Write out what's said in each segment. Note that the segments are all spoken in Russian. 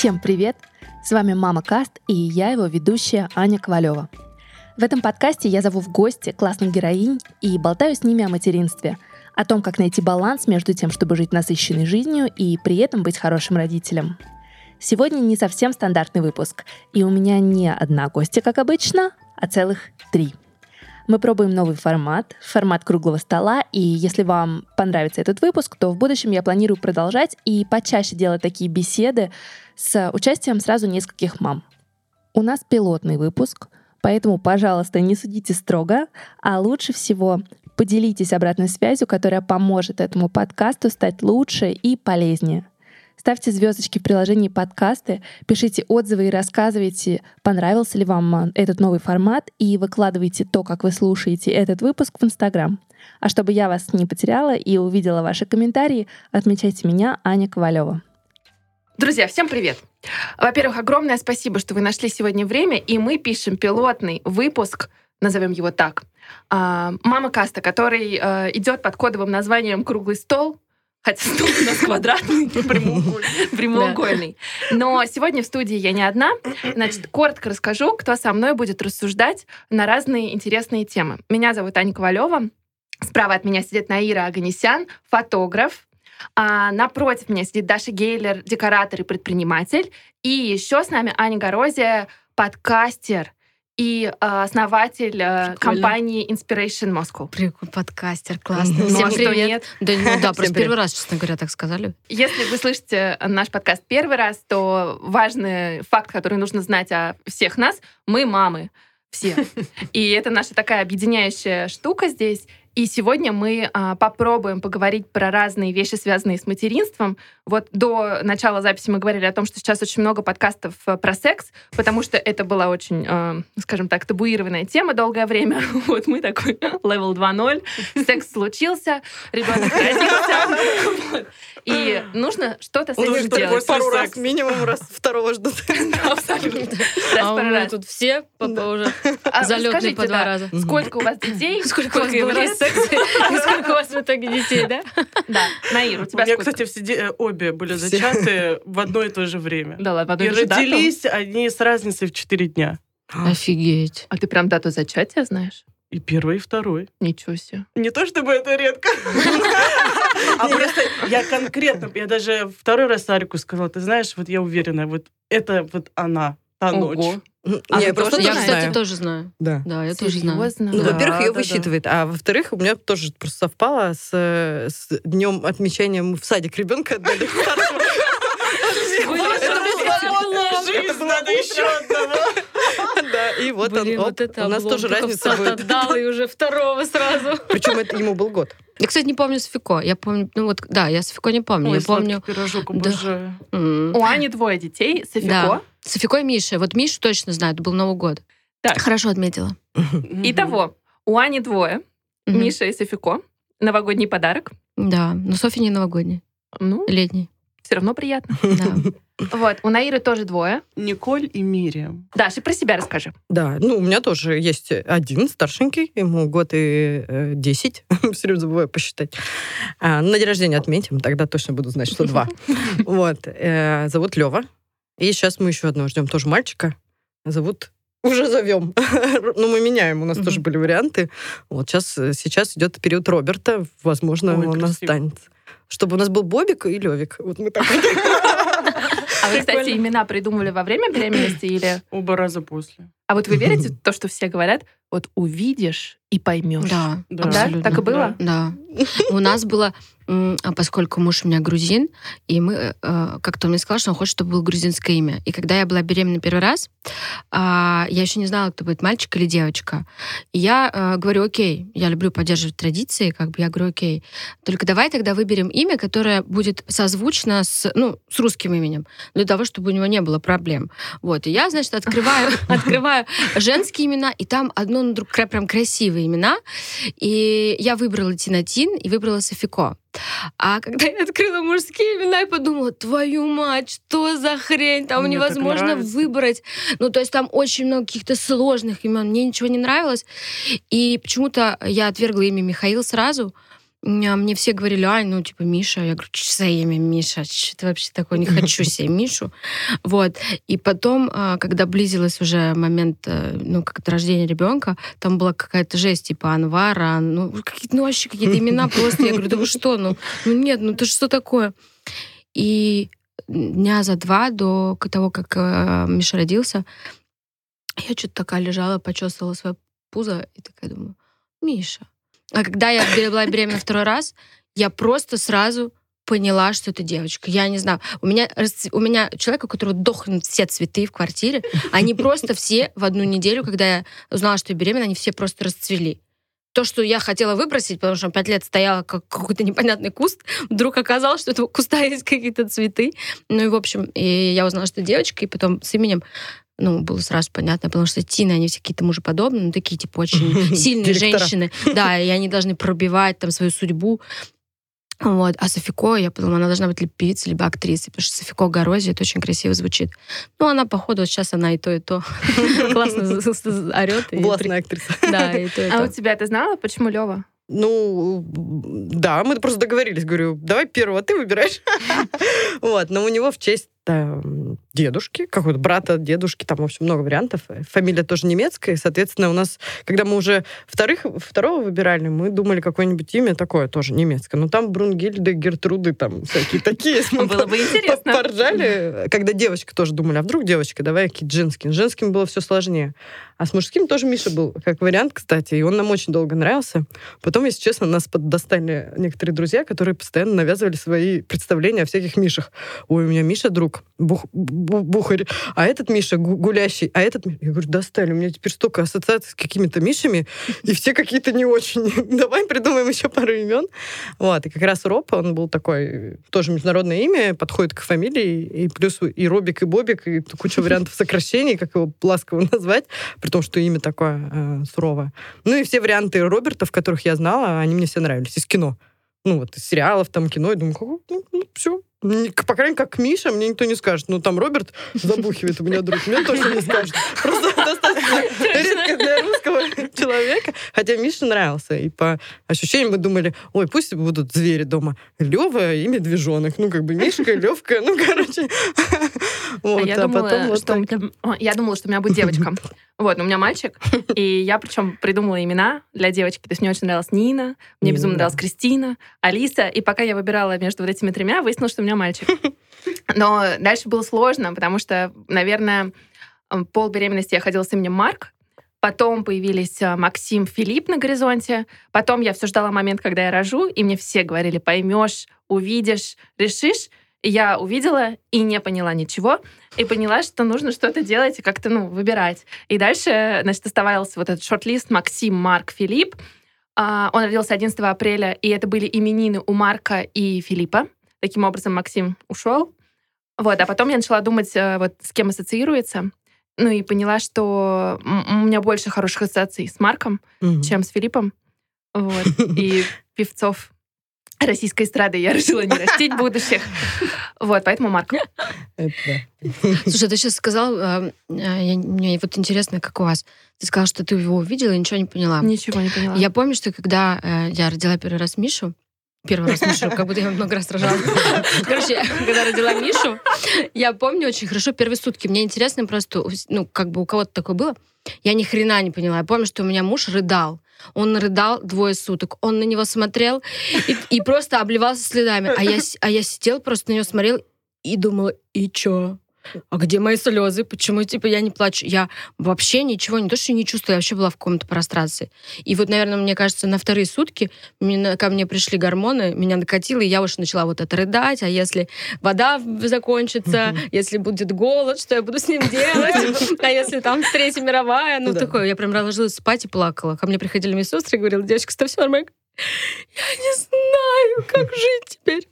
Всем привет! С вами Мама Каст и я его ведущая Аня Ковалева. В этом подкасте я зову в гости классных героинь и болтаю с ними о материнстве, о том, как найти баланс между тем, чтобы жить насыщенной жизнью и при этом быть хорошим родителем. Сегодня не совсем стандартный выпуск, и у меня не одна гостья, как обычно, а целых три. Мы пробуем новый формат, формат круглого стола, и если вам понравится этот выпуск, то в будущем я планирую продолжать и почаще делать такие беседы с участием сразу нескольких мам. У нас пилотный выпуск, поэтому, пожалуйста, не судите строго, а лучше всего поделитесь обратной связью, которая поможет этому подкасту стать лучше и полезнее. Ставьте звездочки в приложении подкасты, пишите отзывы и рассказывайте, понравился ли вам а, этот новый формат, и выкладывайте то, как вы слушаете этот выпуск в Инстаграм. А чтобы я вас не потеряла и увидела ваши комментарии, отмечайте меня, Аня Ковалева. Друзья, всем привет! Во-первых, огромное спасибо, что вы нашли сегодня время, и мы пишем пилотный выпуск, назовем его так, а, «Мама Каста», который э, идет под кодовым названием «Круглый стол», Хотя стул у нас квадратный, прямоугольный. Но сегодня в студии я не одна. Значит, коротко расскажу, кто со мной будет рассуждать на разные интересные темы. Меня зовут Аня Ковалева. Справа от меня сидит Наира Аганесян, фотограф. А напротив меня сидит Даша Гейлер, декоратор и предприниматель. И еще с нами Аня Горозия, подкастер, и э, основатель э, компании Inspiration Moscow. Прикольный подкастер, классно. Всем ну, привет. Нет? Да, ну, да просто первый раз, честно говоря, так сказали. Если вы слышите наш подкаст первый раз, то важный факт, который нужно знать о всех нас, мы мамы все. И это наша такая объединяющая штука здесь. И сегодня мы а, попробуем поговорить про разные вещи, связанные с материнством. Вот до начала записи мы говорили о том, что сейчас очень много подкастов э, про секс, потому что это была очень, а, скажем так, табуированная тема долгое время. Вот мы такой level 2.0, секс случился, ребенок родился. И нужно что-то с этим делать. Пару раз минимум, раз второго ждут. Абсолютно. А у меня тут все уже а залетные по два раза. Сколько у вас детей? Сколько у вас было секса? Сколько у вас в итоге детей, да? Да. Наир, у тебя У меня, кстати, все обе были зачаты в одно и то же время. Да ладно, в одно и то же родились они с разницей в 4 дня. Офигеть. А ты прям дату зачатия знаешь? И первый, и второй. Ничего себе. Не то чтобы это редко. А просто я конкретно, я даже второй раз Арику сказала, ты знаешь, вот я уверена, вот это вот она, та ночь. А я просто я, кстати, тоже знаю. Да. Да, я тоже знаю. Ну, во-первых, ее высчитывает, а во-вторых, у меня тоже просто совпало с, с днем отмечания мы в садик ребенка отдали Жизнь надо еще одного. Да, и вот Блин, он, вот это у нас тоже разница будет. отдал, и уже второго сразу. Причем это ему был год. Я, кстати, не помню Софико. Я помню, ну вот, да, я Софико не помню. Ой, я помню. пирожок, Да. боже. М. У Ани двое детей, Софико. Софико и Миша. Вот Мишу точно знаю, это был Новый год. Так. Хорошо отметила. Итого, у Ани двое. Миша и Софико. Новогодний подарок. Да, но Софья не новогодний, Ну, летний. все равно приятно. Да. Вот, у Наиры тоже двое. Николь и Мириам. Даш, и про себя расскажи. Да, ну, у меня тоже есть один старшенький, ему год и э, 10, все время забываю посчитать. А, на день рождения отметим, тогда точно буду знать, что два. Вот, э, зовут Лева. И сейчас мы еще одного ждем, тоже мальчика. Зовут уже зовем. ну, мы меняем, у нас тоже были варианты. Вот сейчас, сейчас идет период Роберта, возможно, Ой, он красиво. останется. Чтобы у нас был Бобик и Левик. Вот мы так А вы, кстати, имена придумывали во время беременности или... Оба раза после. А вот вы верите в то, что все говорят? Вот увидишь и поймешь. Да, Да. абсолютно. Так и было? Да. У нас было, а поскольку муж у меня грузин, и мы, э, э, как-то он мне сказал, что он хочет, чтобы было грузинское имя. И когда я была беременна первый раз, а, я еще не знала, кто будет мальчик или девочка. И я э, говорю, окей, я люблю поддерживать традиции, как бы я говорю, окей, только давай тогда выберем имя, которое будет созвучно с, ну, с русским именем, для того, чтобы у него не было проблем. Вот, и я, значит, открываю, открываю женские имена, и там одно на друг кра- прям красивые имена, и я выбрала Тинатин и выбрала Софико. А когда я открыла мужские имена, я подумала, твою мать, что за хрень, там Мне невозможно выбрать. Ну, то есть там очень много каких-то сложных имен, мне ничего не нравилось. И почему-то я отвергла имя Михаил сразу, мне все говорили, ай, ну, типа, Миша. Я говорю, что за имя Миша? Что это вообще такое? Не хочу себе Мишу. Вот. И потом, а, когда близилась уже момент, э, ну, как рождения ребенка, там была какая-то жесть, типа Анвара, ну, какие-то, ну, вообще какие-то имена просто. Я говорю, да вы что? Ну, ну нет, ну, это что такое? И дня за два до того, как э, Миша родился, я что-то такая лежала, почесывала свое пузо и такая думаю, Миша. А когда я была беременна второй раз, я просто сразу поняла, что это девочка. Я не знаю. У меня, у меня человек, у которого дохнут все цветы в квартире, они просто все в одну неделю, когда я узнала, что я беременна, они все просто расцвели. То, что я хотела выбросить, потому что пять лет стояла как какой-то непонятный куст, вдруг оказалось, что у этого куста есть какие-то цветы. Ну и, в общем, и я узнала, что девочка, и потом с именем ну, было сразу понятно, потому что Тина, они все какие-то мужеподобные, ну, такие, типа, очень сильные женщины. Да, и они должны пробивать там свою судьбу. Вот. А Софико, я подумала, она должна быть либо певицей, либо актрисой, потому что Софико Горози, это очень красиво звучит. Ну, она, походу, вот сейчас она и то, и то. Классно орет. Властная актриса. Да, и то, и А то. у тебя ты знала, почему Лева? Ну, да, мы просто договорились. Говорю, давай первого ты выбираешь. Вот, но у него в честь там, дедушки, какого-то брата дедушки, там, в общем, много вариантов. Фамилия тоже немецкая, и, соответственно, у нас, когда мы уже вторых, второго выбирали, мы думали какое-нибудь имя такое тоже немецкое. Но там Брунгильды, Гертруды, там всякие такие. Было бы интересно. Поржали. Когда девочка тоже думали, а вдруг девочка, давай какие женские. С женским было все сложнее. А с мужским тоже Миша был, как вариант, кстати, и он нам очень долго нравился. Потом, если честно, нас поддостали некоторые друзья, которые постоянно навязывали свои представления о всяких Мишах. Ой, у меня Миша друг, бухарь, а этот Миша гу- гулящий, а этот... Ми-». Я говорю, достали, у меня теперь столько ассоциаций с какими-то Мишами, и все какие-то не очень. Давай придумаем еще пару имен. Вот, и как раз Роб, он был такой, тоже международное имя, подходит к фамилии, и плюс и Робик, и Бобик, и куча вариантов сокращений, как его ласково назвать, при том, что имя такое э, суровое. Ну и все варианты Робертов, которых я знала, они мне все нравились из кино. Ну вот, из сериалов, там, кино. Я думаю, «Какой? ну, ну, все. По крайней мере, как Миша, мне никто не скажет. Ну, там Роберт забухивает у меня друг. Мне точно не скажет. Просто достаточно редко для русского человека. Хотя Миша нравился. И по ощущениям мы думали, ой, пусть будут звери дома. Лева и медвежонок. Ну, как бы Мишка, Левка. Ну, короче. Вот, А я думала, потом вот что так. меня- я думала, что у меня будет девочка. Вот, но у меня мальчик, и я причем придумала имена для девочки. То есть мне очень нравилась Нина, мне безумно нравилась Кристина, Алиса, и пока я выбирала между вот этими тремя, выяснилось, что у меня мальчик. Но дальше было сложно, потому что, наверное, пол беременности я ходила с именем Марк, Потом появились а, Максим, Филипп на горизонте. Потом я все ждала момент, когда я рожу, и мне все говорили, поймешь, увидишь, решишь. Я увидела и не поняла ничего, и поняла, что нужно что-то делать и как-то, ну, выбирать. И дальше, значит, оставался вот этот шорт-лист Максим, Марк, Филипп. А, Он родился 11 апреля, и это были именины у Марка и Филиппа. Таким образом, Максим ушел. Вот, а потом я начала думать, э, вот с кем ассоциируется. Ну и поняла, что у меня больше хороших ассоциаций с Марком, Мгм. чем с Филиппом. Вот. И певцов российской эстрады я решила не растить будущих. Вот, поэтому Марк. Это да. Слушай, ты сейчас сказал, э, э, мне вот интересно, как у вас. Ты сказал, что ты его увидела и ничего не поняла. Ничего не поняла. Я помню, что когда я родила первый раз Мишу, первый раз Мишу, как будто я много раз рожала. Короче, когда родила Мишу, я помню очень хорошо первые сутки. Мне интересно просто, ну, как бы у кого-то такое было. Я ни хрена не поняла. Я помню, что у меня муж рыдал. Он рыдал двое суток. Он на него смотрел и, и просто обливался слезами. А я, а я сидела, просто на него смотрел и думала, и чё? А где мои слезы? Почему, типа, я не плачу? Я вообще ничего, не то, что не чувствую, я вообще была в каком-то прострации. И вот, наверное, мне кажется, на вторые сутки мне- ко мне пришли гормоны, меня накатило, и я уж начала вот это рыдать, а если вода закончится, если будет голод, что я буду с ним делать? А если там Третья мировая? Ну, такое. Я прям ложилась спать и плакала. Ко мне приходили мои сестры и говорили, девочка, что все нормально? Я не знаю, как жить теперь.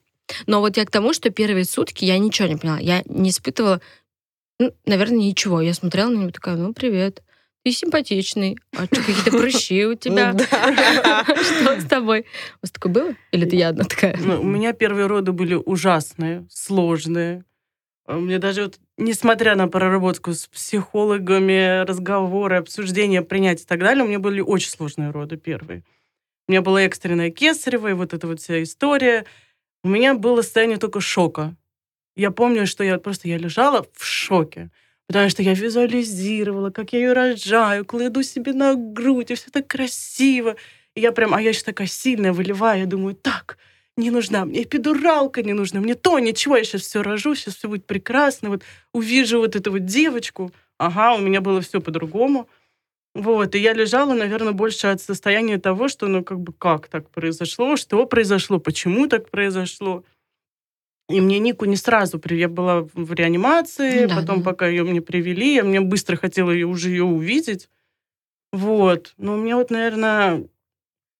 Но вот я к тому, что первые сутки я ничего не поняла. Я не испытывала, ну, наверное, ничего. Я смотрела на него такая, ну, привет. Ты симпатичный. А что, какие-то прыщи у тебя? Да. Что с тобой? У вас такое было? Или ты я одна такая? Ну, у меня первые роды были ужасные, сложные. А Мне даже вот, несмотря на проработку с психологами, разговоры, обсуждения, принятия и так далее, у меня были очень сложные роды первые. У меня была экстренная кесарева, и вот эта вот вся история. У меня было состояние только шока. Я помню, что я просто я лежала в шоке. Потому что я визуализировала, как я ее рожаю, кладу себе на грудь, и все так красиво. И я прям, а я еще такая сильная, выливаю, я думаю, так, не нужна мне эпидуралка, не нужна мне то, ничего, я сейчас все рожу, сейчас все будет прекрасно, вот увижу вот эту вот девочку, ага, у меня было все по-другому. Вот, и я лежала, наверное, больше от состояния того, что, ну, как бы, как так произошло, что произошло, почему так произошло. И мне Нику не сразу, при- я была в реанимации, Ну да, потом, да. пока ее мне привели, я мне быстро хотела ее уже ее увидеть. Вот. Но у меня вот, наверное,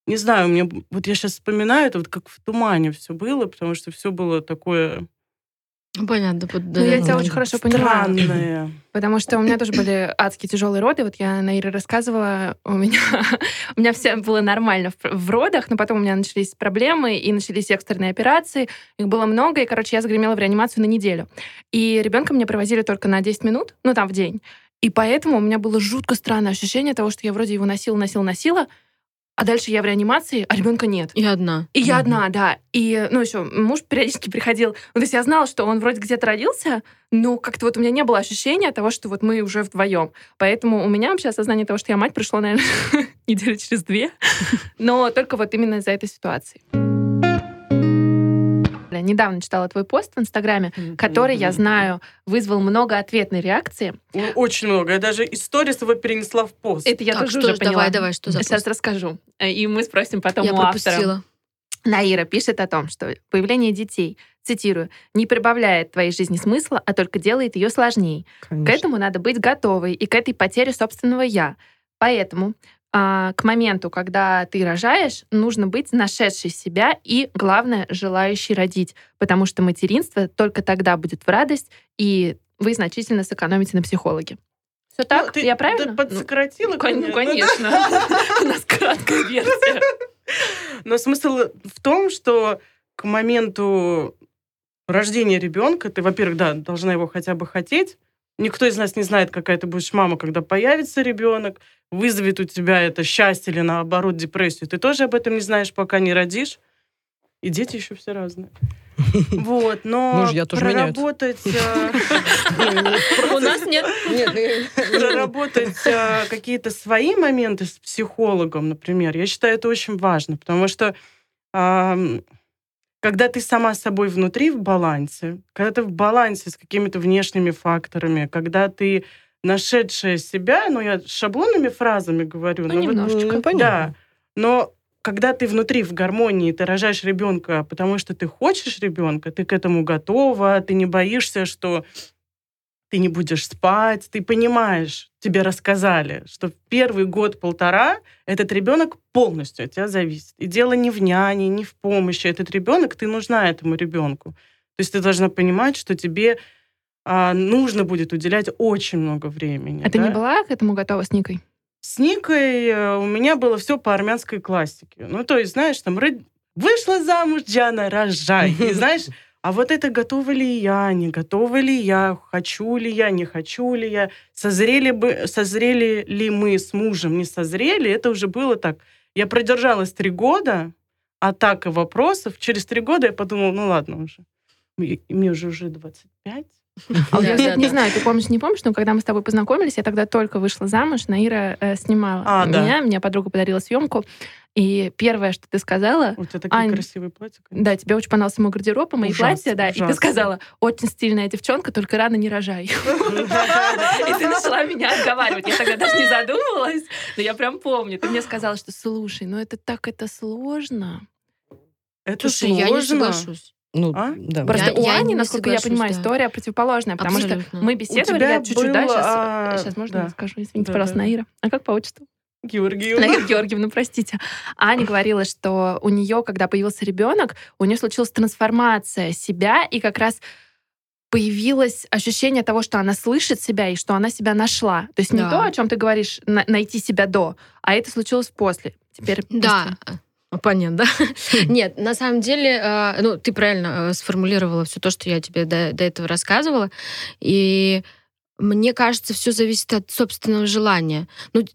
не знаю, б- вот я сейчас вспоминаю, это вот как в тумане все было, потому что все было такое Ну, Понятно. вот, Ну, я да. тебя очень хорошо понимаю. странное. Потому что у меня тоже были адские тяжелые роды. Вот я на Ире рассказывала, у меня, у меня все было нормально в, в родах, но потом у меня начались проблемы и начались экстренные операции. Их было много, и, короче, я загремела в реанимацию на неделю. И ребенка мне провозили только на 10 минут, ну, там, в день. И поэтому у меня было жутко странное ощущение того, что я вроде его носила, носила, носила, а дальше я в реанимации, а ребенка нет. И одна. И я Мгм. одна, да. И, ну, еще муж периодически приходил. Ну, то есть я знала, что он вроде где-то родился, но как-то вот у меня не было ощущения того, что вот мы уже вдвоем. Поэтому у меня вообще осознание того, что я мать, пришло, наверное, недели через две. Но только вот именно из-за этой ситуации. Я Недавно читала твой пост в Инстаграме, который, я знаю, вызвал много ответной реакции. Очень много. Я даже историс его перенесла в пост. Это я Так, тоже что, уже поняла. давай, давай, что за Сейчас пост? расскажу. Э, И мы спросим потом Я у автора. пропустила. Наира пишет о том, что появление детей, цитирую, не прибавляет твоей жизни смысла, а только делает ее сложнее. К Конечно. этому надо быть готовой и к этой потере собственного я. Поэтому к моменту, когда ты рожаешь, нужно быть нашедшей себя и, главное, желающей родить, потому что материнство только тогда будет в радость, и вы значительно сэкономите на психологе. Все так? Ну, ты- Я правильно? Ты подсократила, Ну, кон- конечно. конечно. У нас краткая версия. Но смысл в том, что к моменту рождения ребенка ты, во-первых, да, должна его хотя бы хотеть. Никто из нас не знает, какая ты будешь мама, когда появится ребенок, вызовет у тебя это счастье или наоборот депрессию. Ты тоже об этом не знаешь, пока не родишь. И дети еще все разные. Вот, но Мужья тоже меняются. проработать, э, У нас нет. Нет, ну, проработать э, какие-то свои моменты с психологом, например, я считаю, это очень важно, потому что когда ты сама с собой внутри в балансе, когда ты в балансе с какими-то внешними факторами, когда ты нашедшая себя, ну, я шаблонными фразами говорю, Ну, но вот- немножечко. ну, понятно. да, но когда ты внутри в гармонии, ты рожаешь ребенка, потому что ты хочешь ребенка, ты к этому готова, ты не боишься, что ты не будешь спать, ты понимаешь, тебе рассказали, что в первый год-полтора этот ребенок полностью от тебя зависит. И дело не в няне, не в помощи. Этот ребенок, ты нужна этому ребенку. То есть ты должна понимать, что тебе а, нужно будет уделять очень много времени. А ты не да? была к этому готова с Никой? С Никой э, у меня было все по армянской классике. Ну, то есть, знаешь, там, вышла замуж, Диана, рожай. И знаешь, а вот это готова ли я, не готова ли я, хочу ли я, не хочу ли я, созрели, бы, созрели ли мы с мужем, не созрели, это уже было так. Я продержалась три года, атака вопросов. Через три года я подумала, ну ладно уже. Мне уже уже 25. А я, кстати, не знаю, ты помнишь, не помнишь, но когда мы с тобой познакомились, я тогда только вышла замуж, Наира э, снимала А, да. меня, мне подруга подарила съемку, и первое, что ты сказала, У тебя такие Ань, красивые платья. конечно. да, тебе очень понравился мой гардероб и мои Ужасно, платья, да, и ты сказала, очень стильная девчонка, только рано не рожай. И ты начала меня отговаривать. Я тогда даже не задумывалась, но я прям помню. Ты мне сказала, что слушай, ну это так это сложно. Это Слушай, я не сложно. соглашусь. Ну, А? да. Просто Я- у Ани, насколько я понимаю, да. история противоположная, потому что Абсолютно. мы беседовали, я чуть-чуть, да, было, сейчас, а, сейчас можно да. скажу, извините, Да, пожалуйста, да. Наира. А как по отчеству? Георгиевна. Наира Георгиевна, простите. Аня говорила, что у нее, когда появился ребенок, у нее случилась трансформация себя, и как раз появилось ощущение того, что она слышит себя и что она себя нашла. То есть не Да. то, о чем ты говоришь, на- найти себя до, а это случилось после. Теперь Да. Оппонент, да? Нет, на самом деле, э, ну, ты правильно э, сформулировала все то, что я тебе до, до этого рассказывала. И мне кажется, все зависит от собственного желания. Ну,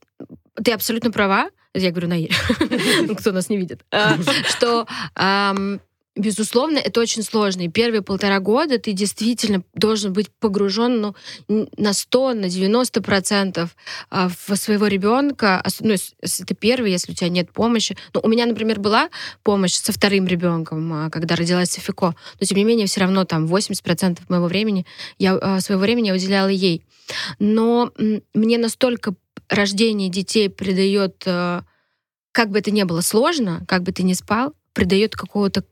ты абсолютно права. Я говорю на кто нас не видит. А, что Безусловно, это очень сложно. И первые полтора года ты действительно должен быть погружен ну, на 100, на 90 процентов а, в своего ребенка. Ну, если ты первый, если у тебя нет помощи. Ну, у меня, например, была помощь со вторым ребенком, а, когда родилась Софико. Но, тем не менее, все равно там 80 процентов моего времени, я, своего времени я уделяла ей. Но мне настолько рождение детей придает, как бы это ни было сложно, как бы ты ни спал, придает какого-то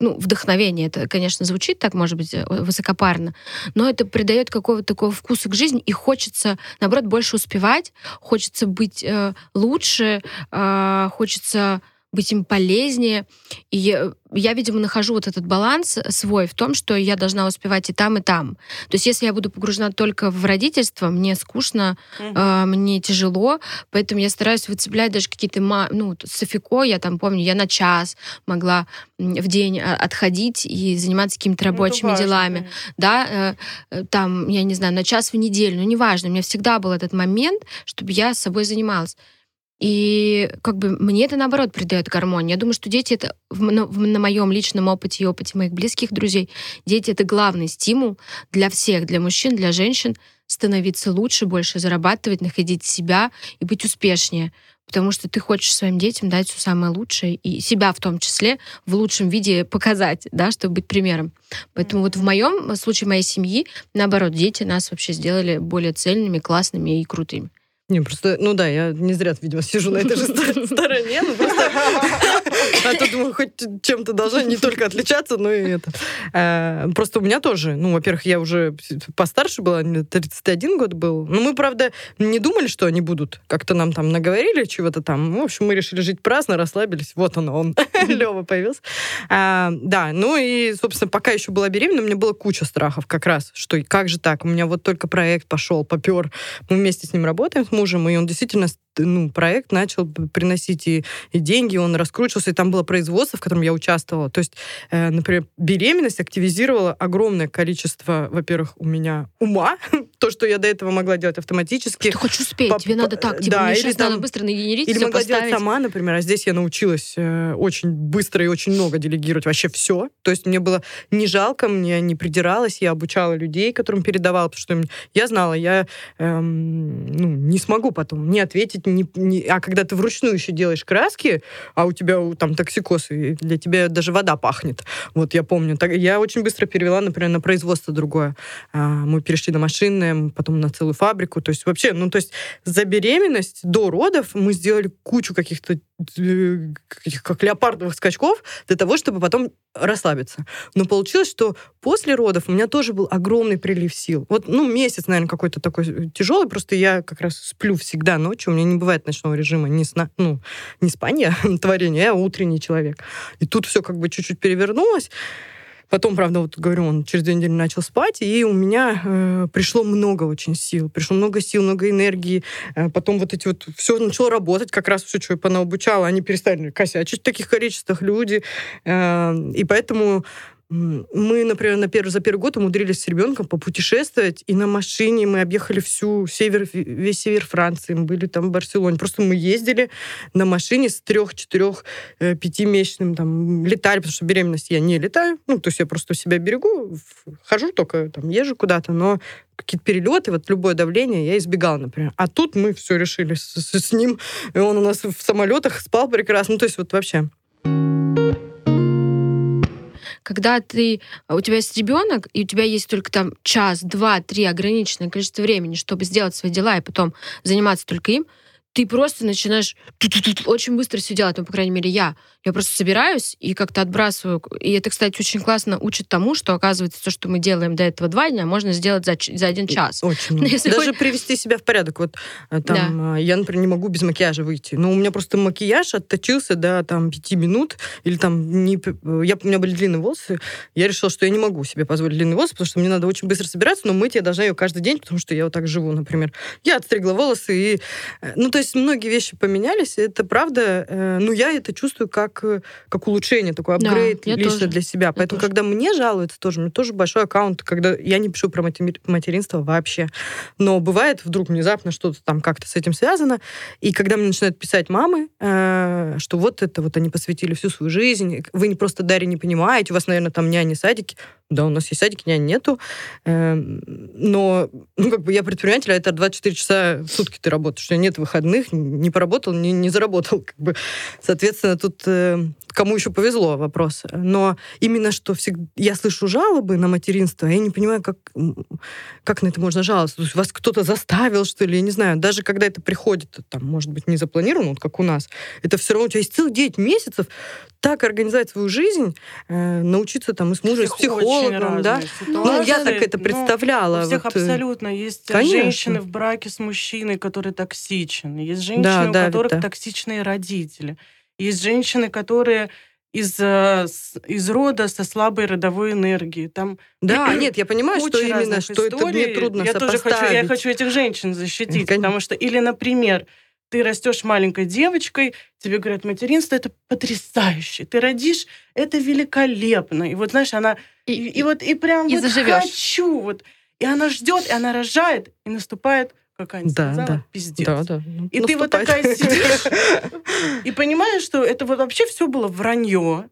ну, вдохновение. Это, конечно, звучит так, может быть, э, высокопарно, но это придает какого-то такого вкуса к жизни, и хочется, наоборот, больше успевать, хочется быть э, лучше, э, хочется быть им полезнее. И я, я, видимо, нахожу вот этот баланс свой в том, что я должна успевать и там, и там. То есть если я буду погружена только в родительство, мне скучно, mm-hmm. э, мне тяжело, поэтому я стараюсь выцеплять даже какие-то... Ну, Софико, я там помню, я на час могла в день а, отходить и заниматься какими-то ну, рабочими важно, делами. Да, э, э, там, я не знаю, на час в неделю, ну, неважно, у меня всегда был этот момент, чтобы я с собой занималась. И как бы мне это, наоборот, придает гармонию. Я думаю, что дети это в, на, в, на моем личном опыте и опыте моих близких друзей, дети это главный стимул для всех, для мужчин, для женщин становиться лучше, больше зарабатывать, находить себя и быть успешнее. Потому что ты хочешь своим детям дать все самое лучшее и себя в том числе в лучшем виде показать, да, чтобы быть примером. Поэтому mm-hmm. вот в моем случае моей семьи, наоборот, дети нас вообще сделали более цельными, классными и крутыми. Не, просто, ну да, я не зря, видимо, сижу на этой же стороне, ну. А тут, думаю, хоть чем-то должна не только отличаться, но и это. А, просто у меня тоже, ну, во-первых, я уже постарше была, 31 год был. Но мы, правда, не думали, что они будут. Как-то нам там наговорили чего-то там. В общем, мы решили жить праздно, расслабились. Вот он, он. Лева появился. А, да, ну и, собственно, пока еще была беременна, у меня было куча страхов как раз, что как же так, у меня вот только проект пошел, попер. Мы вместе с ним работаем, мужем, и он действительно ну, проект начал приносить и, и деньги, он раскручивался, и там было производство, в котором я участвовала. То есть, э, например, беременность активизировала огромное количество, во-первых, у меня ума, то, что я до этого могла делать автоматически. Ты хочешь успеть, по, тебе надо так, типа, да, мне или сейчас там, надо быстро нагенерить, Или могла поставить. делать сама, например, а здесь я научилась э, очень быстро и очень много делегировать вообще все. То есть мне было не жалко, мне не придиралась, я обучала людей, которым передавала, потому что я знала, я эм, ну, не смогу потом не ответить не, не... А когда ты вручную еще делаешь краски, а у тебя там токсикоз, и для тебя даже вода пахнет. Вот я помню. Так, я очень быстро перевела, например, на производство другое. А, мы перешли на машинное, потом на целую фабрику. То есть вообще, ну то есть за беременность до родов мы сделали кучу каких-то э, как леопардовых скачков для того, чтобы потом расслабиться. Но получилось, что после родов у меня тоже был огромный прилив сил. Вот, ну, месяц, наверное, какой-то такой э, тяжелый, просто я как раз сплю всегда ночью, у меня не бывает ночного режима, не, сна, ну, не спания, творения, я утренний человек. И тут все как бы чуть-чуть перевернулось. Потом, правда, вот говорю, он через две недели начал спать, и у меня э, пришло много очень сил. Пришло много сил, много энергии. Э, потом вот эти вот... Все начало работать, как раз все, что я понаобучала, они перестали косячить в таких количествах люди. Э, и поэтому мы, например, на первый, за первый год умудрились с ребенком попутешествовать, и на машине мы объехали всю север, весь север Франции, мы были там в Барселоне. Просто мы ездили на машине с трех, четырех, э, пятимесячным, там, летали, потому что беременность я не летаю, ну, то есть я просто себя берегу, хожу только, там, езжу куда-то, но какие-то перелеты, вот любое давление я избегала, например. А тут мы все решили с, с, с ним, и он у нас в самолетах спал прекрасно, ну, то есть вот вообще когда ты, у тебя есть ребенок, и у тебя есть только там час, два, три ограниченное количество времени, чтобы сделать свои дела и потом заниматься только им, ты просто начинаешь очень быстро все делать, ну, по крайней мере, я. Я просто собираюсь и как-то отбрасываю. И это, кстати, очень классно учит тому, что, оказывается, то, что мы делаем до этого два дня, можно сделать за, за один час. Очень. Если Даже хоть... привести себя в порядок. Вот э, там, да. Э, я, например, не могу без макияжа выйти. Но у меня просто макияж отточился до там пяти минут. Или там не... Я, у меня были длинные волосы. Я решила, что я не могу себе позволить длинные волосы, потому что мне надо очень быстро собираться, но мыть я должна ее каждый день, потому что я вот так живу, например. Я отстригла волосы и... Э, ну, то есть есть многие вещи поменялись, и это правда. э, Ну, я это чувствую как, э, как улучшение, такой Да, апгрейд я лично тоже. для себя. Поэтому, тоже. когда мне жалуются тоже, у меня тоже большой аккаунт, когда я не пишу про материнство вообще. Но бывает вдруг внезапно что-то там как-то с этим связано. И когда мне начинают писать мамы, э, что вот это вот они посвятили всю свою жизнь, вы не просто Дарья не понимаете, у вас, наверное, там няни, садики. Да, у нас есть садики, няни нету. Эм, Но, ну, как бы я предприниматель, а это 24 часа в сутки ты работаешь. У тебя нет выходных, не поработал, не, не заработал. Как бы. Соответственно, тут э, кому еще повезло вопрос. Но именно что всегда я слышу жалобы на материнство, а я не понимаю, как, как на это можно жаловаться. То есть вас кто-то заставил, что ли, я не знаю. Даже когда это приходит, там, может быть, не запланировано, вот как у нас, это все равно у тебя есть целых 9 месяцев так организовать свою жизнь, э, научиться там и с мужем, и с психологом, да. Ну, я так это представляла. У всех вот, э, абсолютно есть конечно. женщины в браке с мужчиной, который токсичен. Есть женщины, Да, у которых да. токсичные родители. Есть женщины, которые из, э, из рода со слабой родовой энергией. Там Да, нет, я понимаю, что именно, что это мне историй. трудно я тоже хочу, я сопоставить. хочу этих женщин защитить, Конечно. потому что или, например, ты растешь маленькой девочкой, тебе говорят, материнство это потрясающе, ты родишь, это великолепно, и вот знаешь, она и, И, и вот и прям и вот заживёшь. хочу, вот и она ждет, и она рожает, и наступает, как Аня Да, сказала, да. пиздец. Да, да. ну, И ты вот наступает. такая сидишь и понимаешь, что это вот вообще все было вранье.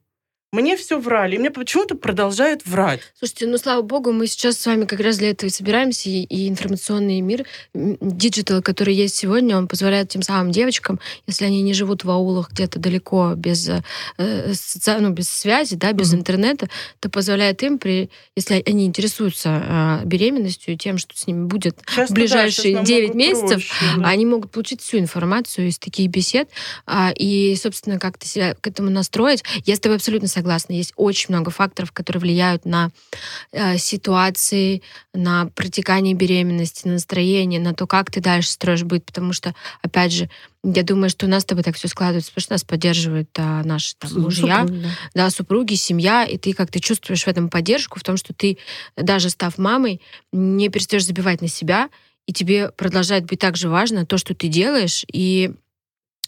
Мне все врали, и мне почему-то продолжают врать. Слушайте, ну слава богу, мы сейчас с вами как раз для этого и собираемся, и, и информационный мир, digital, который есть сегодня, он позволяет тем самым девочкам, если они не живут в аулах где-то далеко, без, э, соци- ну, без связи, да, без Мгм. интернета, то позволяет им, при, если они интересуются э, беременностью и тем, что с ними будет Сейчас В ближайшие намного 9 месяцев проще, да. они могут получить всю информацию из таких бесед а, и, собственно, как-то себя к этому настроить. Я с тобой абсолютно согласна. Есть очень много факторов, которые влияют на э, ситуации, на протекание беременности, на настроение, на то, как ты дальше строишь быт. Потому что, опять же, я думаю, что у нас с тобой так все складывается, потому что нас поддерживают а, наши там, мужья, Супруги, да. да, супруги, семья, и ты как-то чувствуешь в этом поддержку, в том, что ты, даже став мамой, не перестаешь забивать на себя, и тебе продолжает быть так же важно то, что ты делаешь, и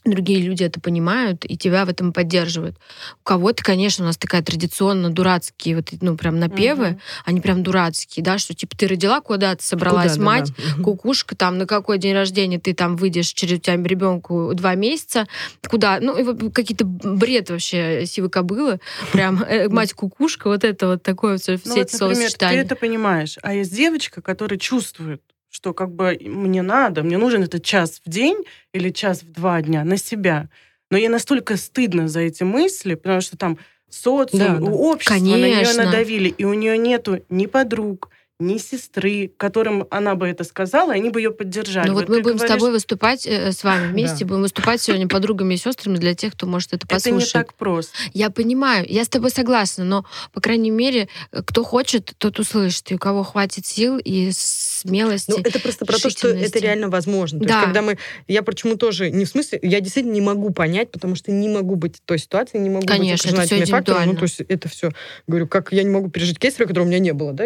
другие люди это понимают и тебя в этом поддерживают. У кого-то, конечно, у нас такая традиционно дурацкие вот, ну, прям напевы, Мгм. они прям дурацкие, да, что типа ты родила куда-то, собралась Куда, да, мать, да. Кукушка, там, на какой день рождения ты там выйдешь через у тебя ребенку два месяца, куда, ну, и какие-то бред вообще сивы кобылы, прям э, мать кукушка, вот это вот такое все, Ну все вот, эти например, ты это понимаешь, а есть девочка, которая чувствует, что как бы мне надо, мне нужен этот час в день или час в два дня на себя. Но ей настолько стыдно за эти мысли, потому что там социум, Да, да. общество на нее Конечно. надавили, и у нее нету ни подруг, ни сестры, которым она бы это сказала, и они бы ее поддержали. Ну вот, Вот мы будем с говоришь, тобой выступать э, с вами вместе, Да. будем выступать сегодня подругами и сестрами для тех, кто может это Это не послушать. так просто. Я понимаю, я с тобой согласна, но, по крайней мере, э, кто хочет, тот услышит, и у кого хватит сил и смелости. Ну, это просто про то, что это реально возможно. То Да. есть, когда мы... Я почему тоже... Не в смысле... Я действительно не могу понять, потому что не могу быть в той ситуации, не могу Конечно, это быть окружена этими факторами. Ну, то есть это все... Говорю, как я не могу пережить кесарево, которого у меня не было, да?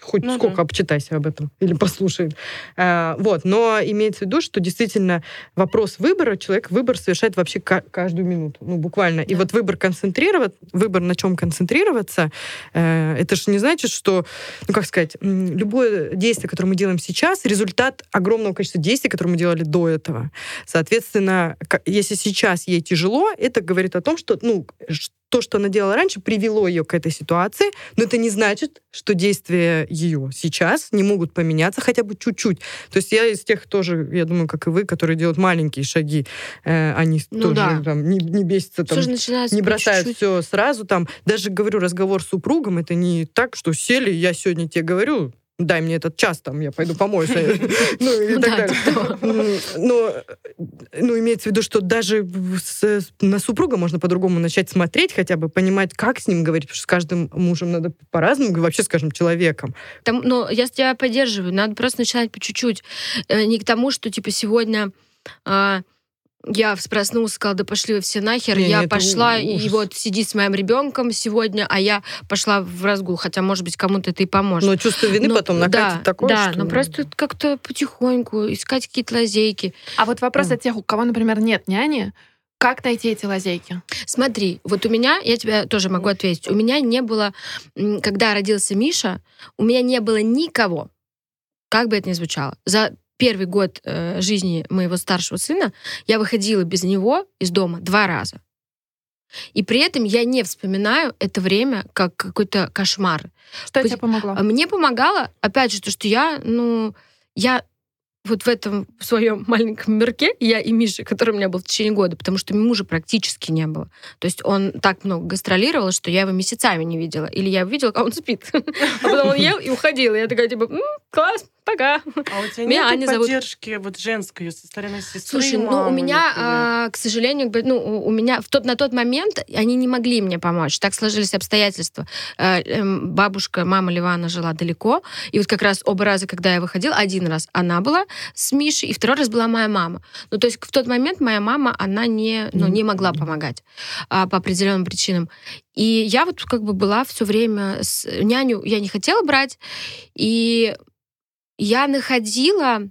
Хоть Ну сколько обчитайся об этом или послушай. А, вот. Но имеется в виду, что действительно вопрос выбора, человек выбор совершает вообще ка- каждую минуту. Ну, буквально. И вот выбор концентрировать, выбор на чем концентрироваться, э, это же не значит, что, ну, как сказать, любое действие, которое мы делаем сейчас, результат огромного количества действий, которые мы делали до этого. Соответственно, если сейчас ей тяжело, это говорит о том, что, ну, то, что она делала раньше, привело ее к этой ситуации, но это не значит, что действия ее сейчас не могут поменяться хотя бы чуть-чуть. То есть я из тех тоже, я думаю, как и вы, которые делают маленькие шаги, э, они Ну тоже да. там, не, не бесятся там, не бросают чуть-чуть. все сразу там. Даже говорю, разговор с супругом, это не так, что сели, я сегодня тебе говорю, дай мне этот час, там, я пойду помоюсь. Ну, и так да, далее. Но, ну, имеется в виду, что даже на супруга можно по-другому начать смотреть, хотя бы понимать, как с ним говорить, потому что с каждым мужем надо по-разному, вообще с каждым человеком. Там, но я тебя поддерживаю. Надо просто начинать по чуть-чуть. Э, Не к тому, что типа сегодня а, я проснулась, сказала, да пошли вы все нахер. Не, я это пошла, у- и ужас. вот сиди с моим ребенком сегодня, а я пошла в разгул. Хотя, может быть, кому-то это и поможет. Но чувство вины Ну, потом накатит да, такое, Да, что- но просто как-то потихоньку искать какие-то лазейки. А вот вопрос Да. от тех, у кого, например, нет няни, как найти эти лазейки? Смотри, вот у меня, я тебе тоже могу ответить, у меня не было, когда родился Миша, у меня не было никого, как бы это ни звучало. За первый год э, жизни моего старшего сына я выходила без него из дома два раза. И при этом я не вспоминаю это время как какой-то кошмар. Что Пусть- тебе помогло? А Мне помогало, опять же, то, что я, ну, я вот в этом в своем маленьком мирке, я и Миша, который у меня был в течение года, потому что мужа практически не было. То есть он так много гастролировал, что я его месяцами не видела. Или я его видела, а он спит. А потом он ел и уходил. И я такая, типа, «М, класс, пока. А у тебя Меня нет Аня зовут. поддержки вот женской со стороны сестры Слушай, и ну у мамы, меня, а, к сожалению, ну у у меня в тот на тот момент они не могли мне помочь. Так сложились обстоятельства. Э, эм, Бабушка, мама Ливана жила далеко, и вот как раз оба раза, когда я выходила, один раз она была с Мишей, и второй раз была моя мама. Ну то есть в тот момент моя мама, она не, ну, не могла помогать а, по определенным причинам. И я вот как бы была все время с няню, я не хотела брать, и я находила,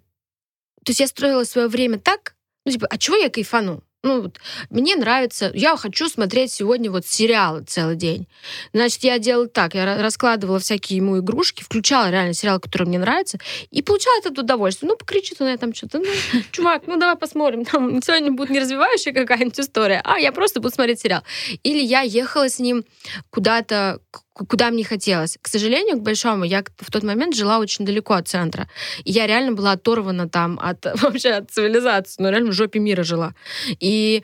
то есть я строила свое время так, ну, типа, а чего я кайфану? Ну, вот, мне нравится, я хочу смотреть сегодня вот сериалы целый день. Значит, я делала так, я ра- раскладывала всякие ему игрушки, включала реально сериал, который мне нравится, и получала это удовольствие. Ну, покричит он, я там что-то, ну, чувак, ну, давай посмотрим, там сегодня будет не развивающая какая-нибудь история, а я просто буду смотреть сериал. Или я ехала с ним куда-то, куда мне хотелось. К сожалению, к большому, я в тот момент жила очень далеко от центра. И я реально была оторвана там от вообще от цивилизации, но реально в жопе мира жила. И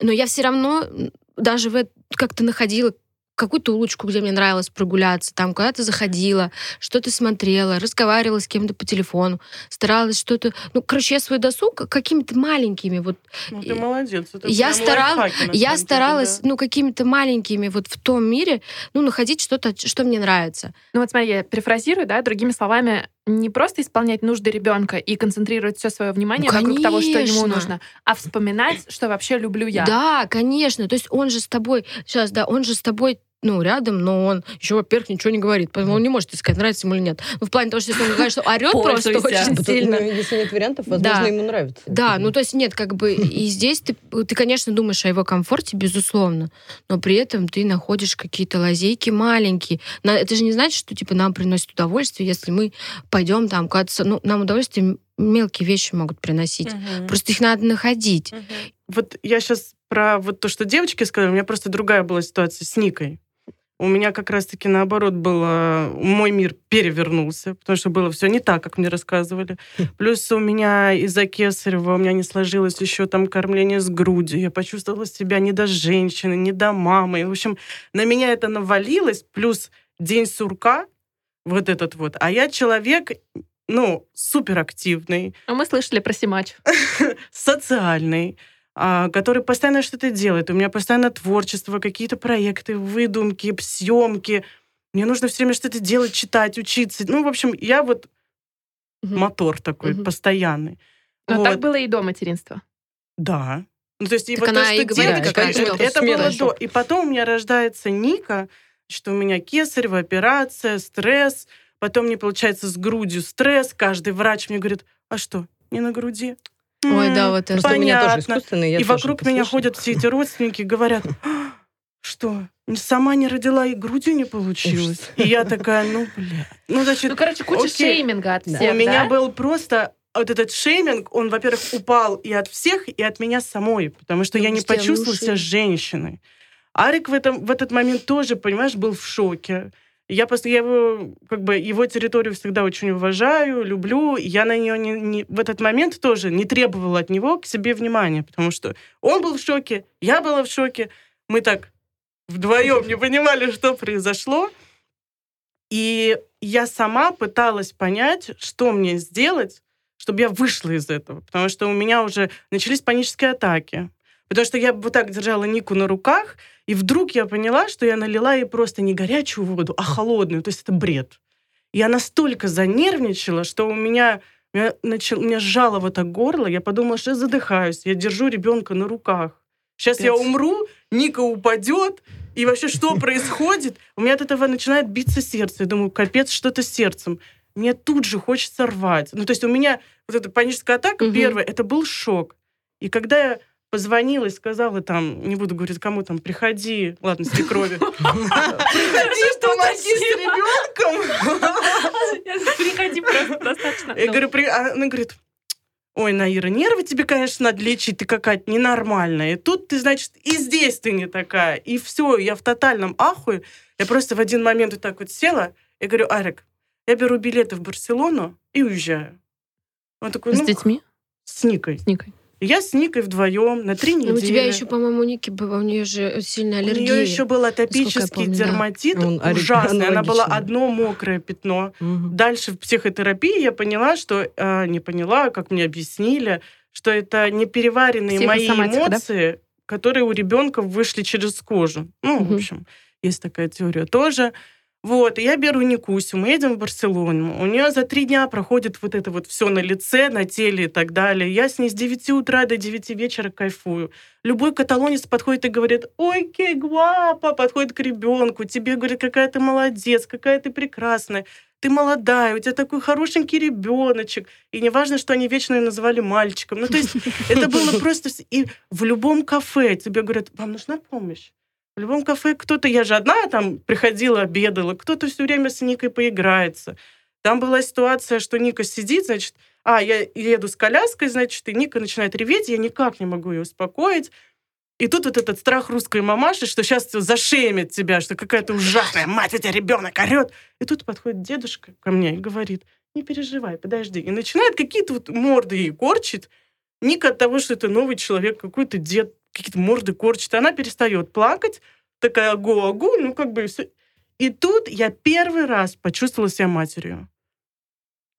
но я все равно даже в эт- как-то находила какую-то улочку, где мне нравилось прогуляться, там куда-то заходила, что-то смотрела, разговаривала с кем-то по телефону, старалась что-то... Ну, короче, я свой досуг какими-то маленькими вот Ну, ты молодец. Это я старал- лайфхаки, я старалась, да. ну, какими-то маленькими вот в том мире, ну, находить что-то, что мне нравится. Ну вот смотри, я перефразирую, да, другими словами, не просто исполнять нужды ребенка и концентрировать все свое внимание Ну, вокруг того, что ему конечно. нужно, а вспоминать, что вообще люблю я. Да, конечно. То есть он же с тобой, сейчас, да, он же с тобой ну, рядом, но он еще, во-первых, ничего не говорит. Поэтому он не может сказать, нравится ему или нет. Ну, в плане того, что если он говорит, что орет просто очень сильно. ну, если нет вариантов, возможно, Да. ему нравится. Да, ну то есть нет, как бы и здесь ты, ты, конечно, думаешь о его комфорте, безусловно, но при этом ты находишь какие-то лазейки маленькие. Это же не значит, что типа нам приносит удовольствие, если мы пойдем там куда-то, ну нам удовольствие мелкие вещи могут приносить. Просто их надо находить. Вот я сейчас про вот то, что девочки сказали, у меня просто другая была ситуация с Никой. У меня как раз-таки наоборот было, мой мир перевернулся, потому что было все не так, как мне рассказывали. Плюс у меня из-за кесарева у меня не сложилось еще там кормление с грудью. Я почувствовала себя не до женщины, не до мамы. В общем, на меня это навалилось, плюс день сурка, вот этот вот. А я человек, ну, суперактивный, А мы слышали про Симач. социальный, который постоянно что-то делает. У меня постоянно творчество, какие-то проекты, выдумки, съемки. Мне нужно все время что-то делать, читать, учиться. Ну, в общем, я вот Мгм. мотор такой Мгм. постоянный. Но Вот. так было и до материнства. Да. Ну, то есть, и Так вот она то, и что говорит, девочка, какая это, это было до. И потом у меня рождается Ника, что у меня кесарево, операция, стресс. Потом мне получается с грудью стресс. Каждый врач мне говорит, а что, не на груди? Ой, да, вот это. Просто у меня тоже понятно. искусственный. я и тоже вокруг меня ходят все эти родственники, говорят, «А, что, сама не родила и грудью не получилось? И я такая, ну, бля. Ну, значит, Ну, короче, куча окей. шейминга от всех, у меня да? был просто вот этот шейминг, он, во-первых, упал и от всех, и от меня самой, потому что я Потому не что тебя почувствовала себя женщиной. Арик в, этом, в этот момент тоже, понимаешь, был в шоке. Я просто я его, как бы, его территорию всегда очень уважаю, люблю. Я на нее не, не- в этот момент тоже не требовала от него к себе внимания, потому что он был в шоке, я была в шоке. Мы так вдвоем не понимали, что произошло. И я сама пыталась понять, что мне сделать, чтобы я вышла из этого. Потому что у меня уже начались панические атаки. Потому что я вот так держала Нику на руках, и вдруг я поняла, что я налила ей просто не горячую воду, а холодную. То есть это бред. Я настолько занервничала, что у меня, Меня, начал, меня сжало вот так горло, я подумала, что я задыхаюсь, я держу ребенка на руках. Сейчас я Капец. умру, Ника упадет, и вообще что происходит? У меня от этого начинает биться сердце. Я думаю, капец, что-то с сердцем. Мне тут же хочется рвать. Ну, то есть у меня вот эта паническая атака Мгм. первая, это был шок. И когда я позвонила и сказала там, не буду говорить кому там, приходи, ладно, свекрови, приходи, помоги с ребенком. Приходи просто достаточно. Я говорю, при- а она говорит, ой, Наира, нервы тебе, конечно, надо лечить, ты какая-то ненормальная. И тут ты, значит, и здесь ты не такая. И все, я в тотальном ахуе. Я просто в один момент вот так вот села, я говорю, Арик, я беру билеты в Барселону и уезжаю. Он такой, С ну, детьми? с Никой. С Никой. Я с Никой вдвоем на три Ну, недели. у тебя еще, по-моему, у Ники была, у нее же сильная У аллергия. нее еще был атопический помню, да. дерматит Он ори- ужасный. Она была одно мокрое пятно. Мгм. Дальше в психотерапии я поняла, что э, не поняла, как мне объяснили, что это непереваренные мои Психосоматика, да? эмоции, которые у ребенка вышли через кожу. Ну, в Мгм. общем, есть такая теория тоже. Вот, и я беру Никусю, мы едем в Барселону. У нее за три дня проходит вот это вот все на лице, на теле и так далее. Я с ней с 9 утра до 9 вечера кайфую. Любой каталонец подходит и говорит, ой, кей гуапа, подходит к ребенку, тебе говорит, какая ты молодец, какая ты прекрасная, ты молодая, у тебя такой хорошенький ребеночек. И неважно, что они вечно ее называли мальчиком. Ну, то есть это было просто... И в любом кафе тебе говорят, вам нужна помощь? В любом кафе кто-то, я же одна там приходила, обедала, кто-то все время с Никой поиграется. Там была ситуация, что Ника сидит, значит, а, я еду с коляской, значит, и Ника начинает реветь, я никак не могу ее успокоить. И тут вот этот страх русской мамаши, что сейчас зашемит тебя, что какая-то ужасная мать, у тебя ребенок орет. И тут подходит дедушка ко мне и говорит, не переживай, подожди. И начинает какие-то вот морды ей корчить. Ника от того, что это новый человек, какой-то дед, какие-то морды корчит, она перестает плакать, такая агу-агу, ну как бы все. И тут я первый раз почувствовала себя матерью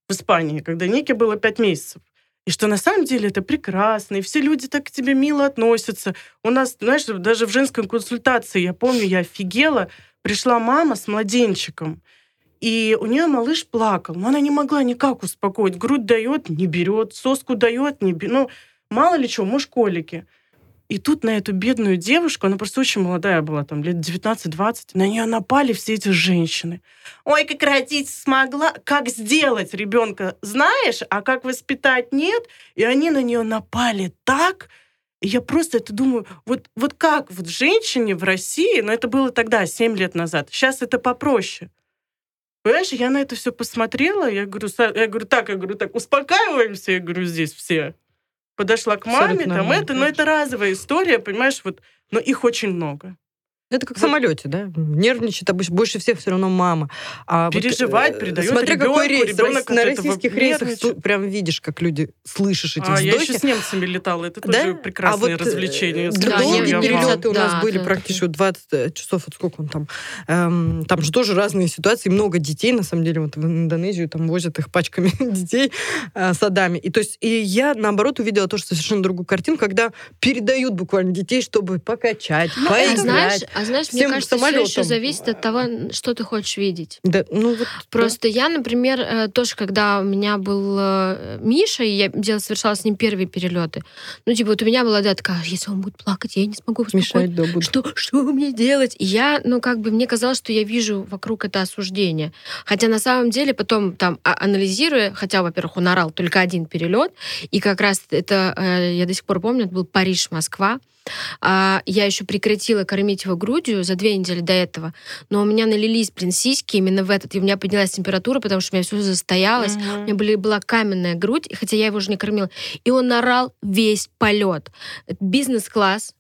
в Испании, когда Нике было пять месяцев. И что на самом деле это прекрасно, и все люди так к тебе мило относятся. У нас, знаешь, даже в женской консультации, я помню, я офигела, пришла мама с младенчиком, и у нее малыш плакал, но она не могла никак успокоить. Грудь дает, не берет, соску дает, не берет. Ну, мало ли чего, может, колики. И тут на эту бедную девушку, она просто очень молодая была, там, лет 19-20, на нее напали все эти женщины. Ой, как родить смогла, как сделать ребенка знаешь, а как воспитать нет. И они на нее напали так, и я просто это думаю, вот, вот как вот женщине в России, но это было тогда, 7 лет назад, сейчас это попроще. Понимаешь, я на это все посмотрела, я говорю, «Са- я говорю, так, я говорю, так, успокаиваемся, я говорю, здесь все. Подошла к маме, Абсолютно там нормально, это, но это разовая история, понимаешь, вот, но их очень много. Это как в Вот. самолете, да? Нервничает обычно больше всех все равно мама. А вот, Переживать, э, передает Смотря какой ребенку, рейс. ребенок на российских рейсах нервничает. су- прям видишь, как люди слышишь эти А, я вздохи. еще с немцами летала, это Да? тоже прекрасное а вот, э, развлечение. Да, долгих я- я перелеты у нас да, были да, практически вот 20 часов, вот сколько он там. Эм, там же тоже разные ситуации, много детей, на самом деле, вот в Индонезию там возят их пачками детей э, садами. И то есть, и я, наоборот, увидела тоже совершенно другую картину, когда передают буквально детей, чтобы покачать, А поиграть. знаешь, а знаешь, мне Всем кажется, все еще самолетом. зависит от того, что ты хочешь видеть. Да, ну вот, Просто я, например, э, тоже, когда у меня был э, Миша, и я делала, совершала с ним первые перелеты, ну, типа, вот у меня была да, такая, если он будет плакать, я не смогу да, мешать, да, буду. Что, что мне делать? И я, ну, как бы, мне казалось, что я вижу вокруг это осуждение. Хотя на самом деле потом там а- анализируя, хотя, во-первых, он орал только один перелет, и как раз это, э, я до сих пор помню, это был Париж-Москва, а, я еще прекратила кормить его грудью за две недели до этого, но у меня налились, блин, сиськи именно в этот, и у меня поднялась температура, потому что у меня все застоялось, у Мгм. меня были, была каменная грудь, хотя я его уже не кормила. И он орал весь полет. Бизнес-класс.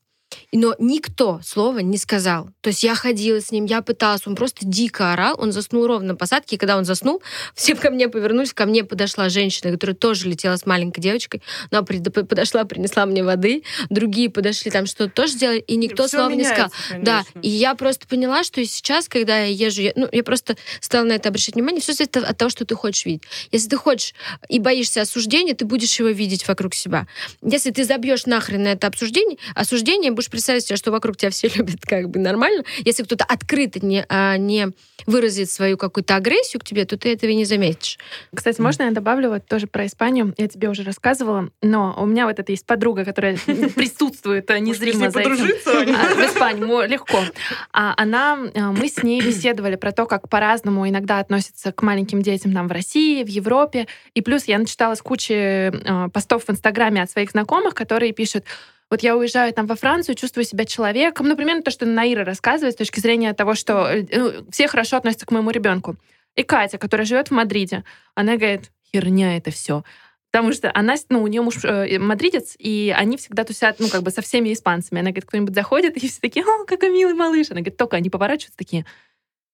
Но никто слова не сказал. То есть я ходила с ним, я пыталась, он просто дико орал, он заснул ровно на посадке, и когда он заснул, все ко мне повернулись, ко мне подошла женщина, которая тоже летела с маленькой девочкой, она подошла, принесла мне воды, другие подошли, там что-то тоже сделали, и никто Всё слова не сказал. меняется, Да, конечно. и я просто поняла, что сейчас, когда я езжу, я, ну, я просто стала на это обращать внимание, все зависит от того, что ты хочешь видеть. Если ты хочешь и боишься осуждения, ты будешь его видеть вокруг себя. Если ты забьешь нахрен на это обсуждение, осуждение будешь представить себе, что вокруг тебя все любят как бы нормально, если кто-то открыто не, а, не выразит свою какую-то агрессию к тебе, то ты этого и не заметишь. Кстати, можно я добавлю вот тоже про Испанию? Я тебе уже рассказывала, но у меня вот это есть подруга, которая присутствует э, незримо за этим. А, В Испании легко. А Она, мы с ней беседовали про то, как по-разному иногда относятся к маленьким детям там в России, в Европе. И плюс я начиталась кучи постов в Инстаграме от своих знакомых, которые пишут, вот я уезжаю там во Францию, чувствую себя человеком. Ну, примерно то, что Наира рассказывает с точки зрения того, что э, э, все хорошо относятся к моему ребенку. И Катя, которая живет в Мадриде, она говорит, херня это все. Потому что она, ну, у нее муж э, мадридец, и они всегда тусят, ну, как бы со всеми испанцами. Она говорит, кто-нибудь заходит, и все такие, о, какой милый малыш. Она говорит, только они поворачиваются такие,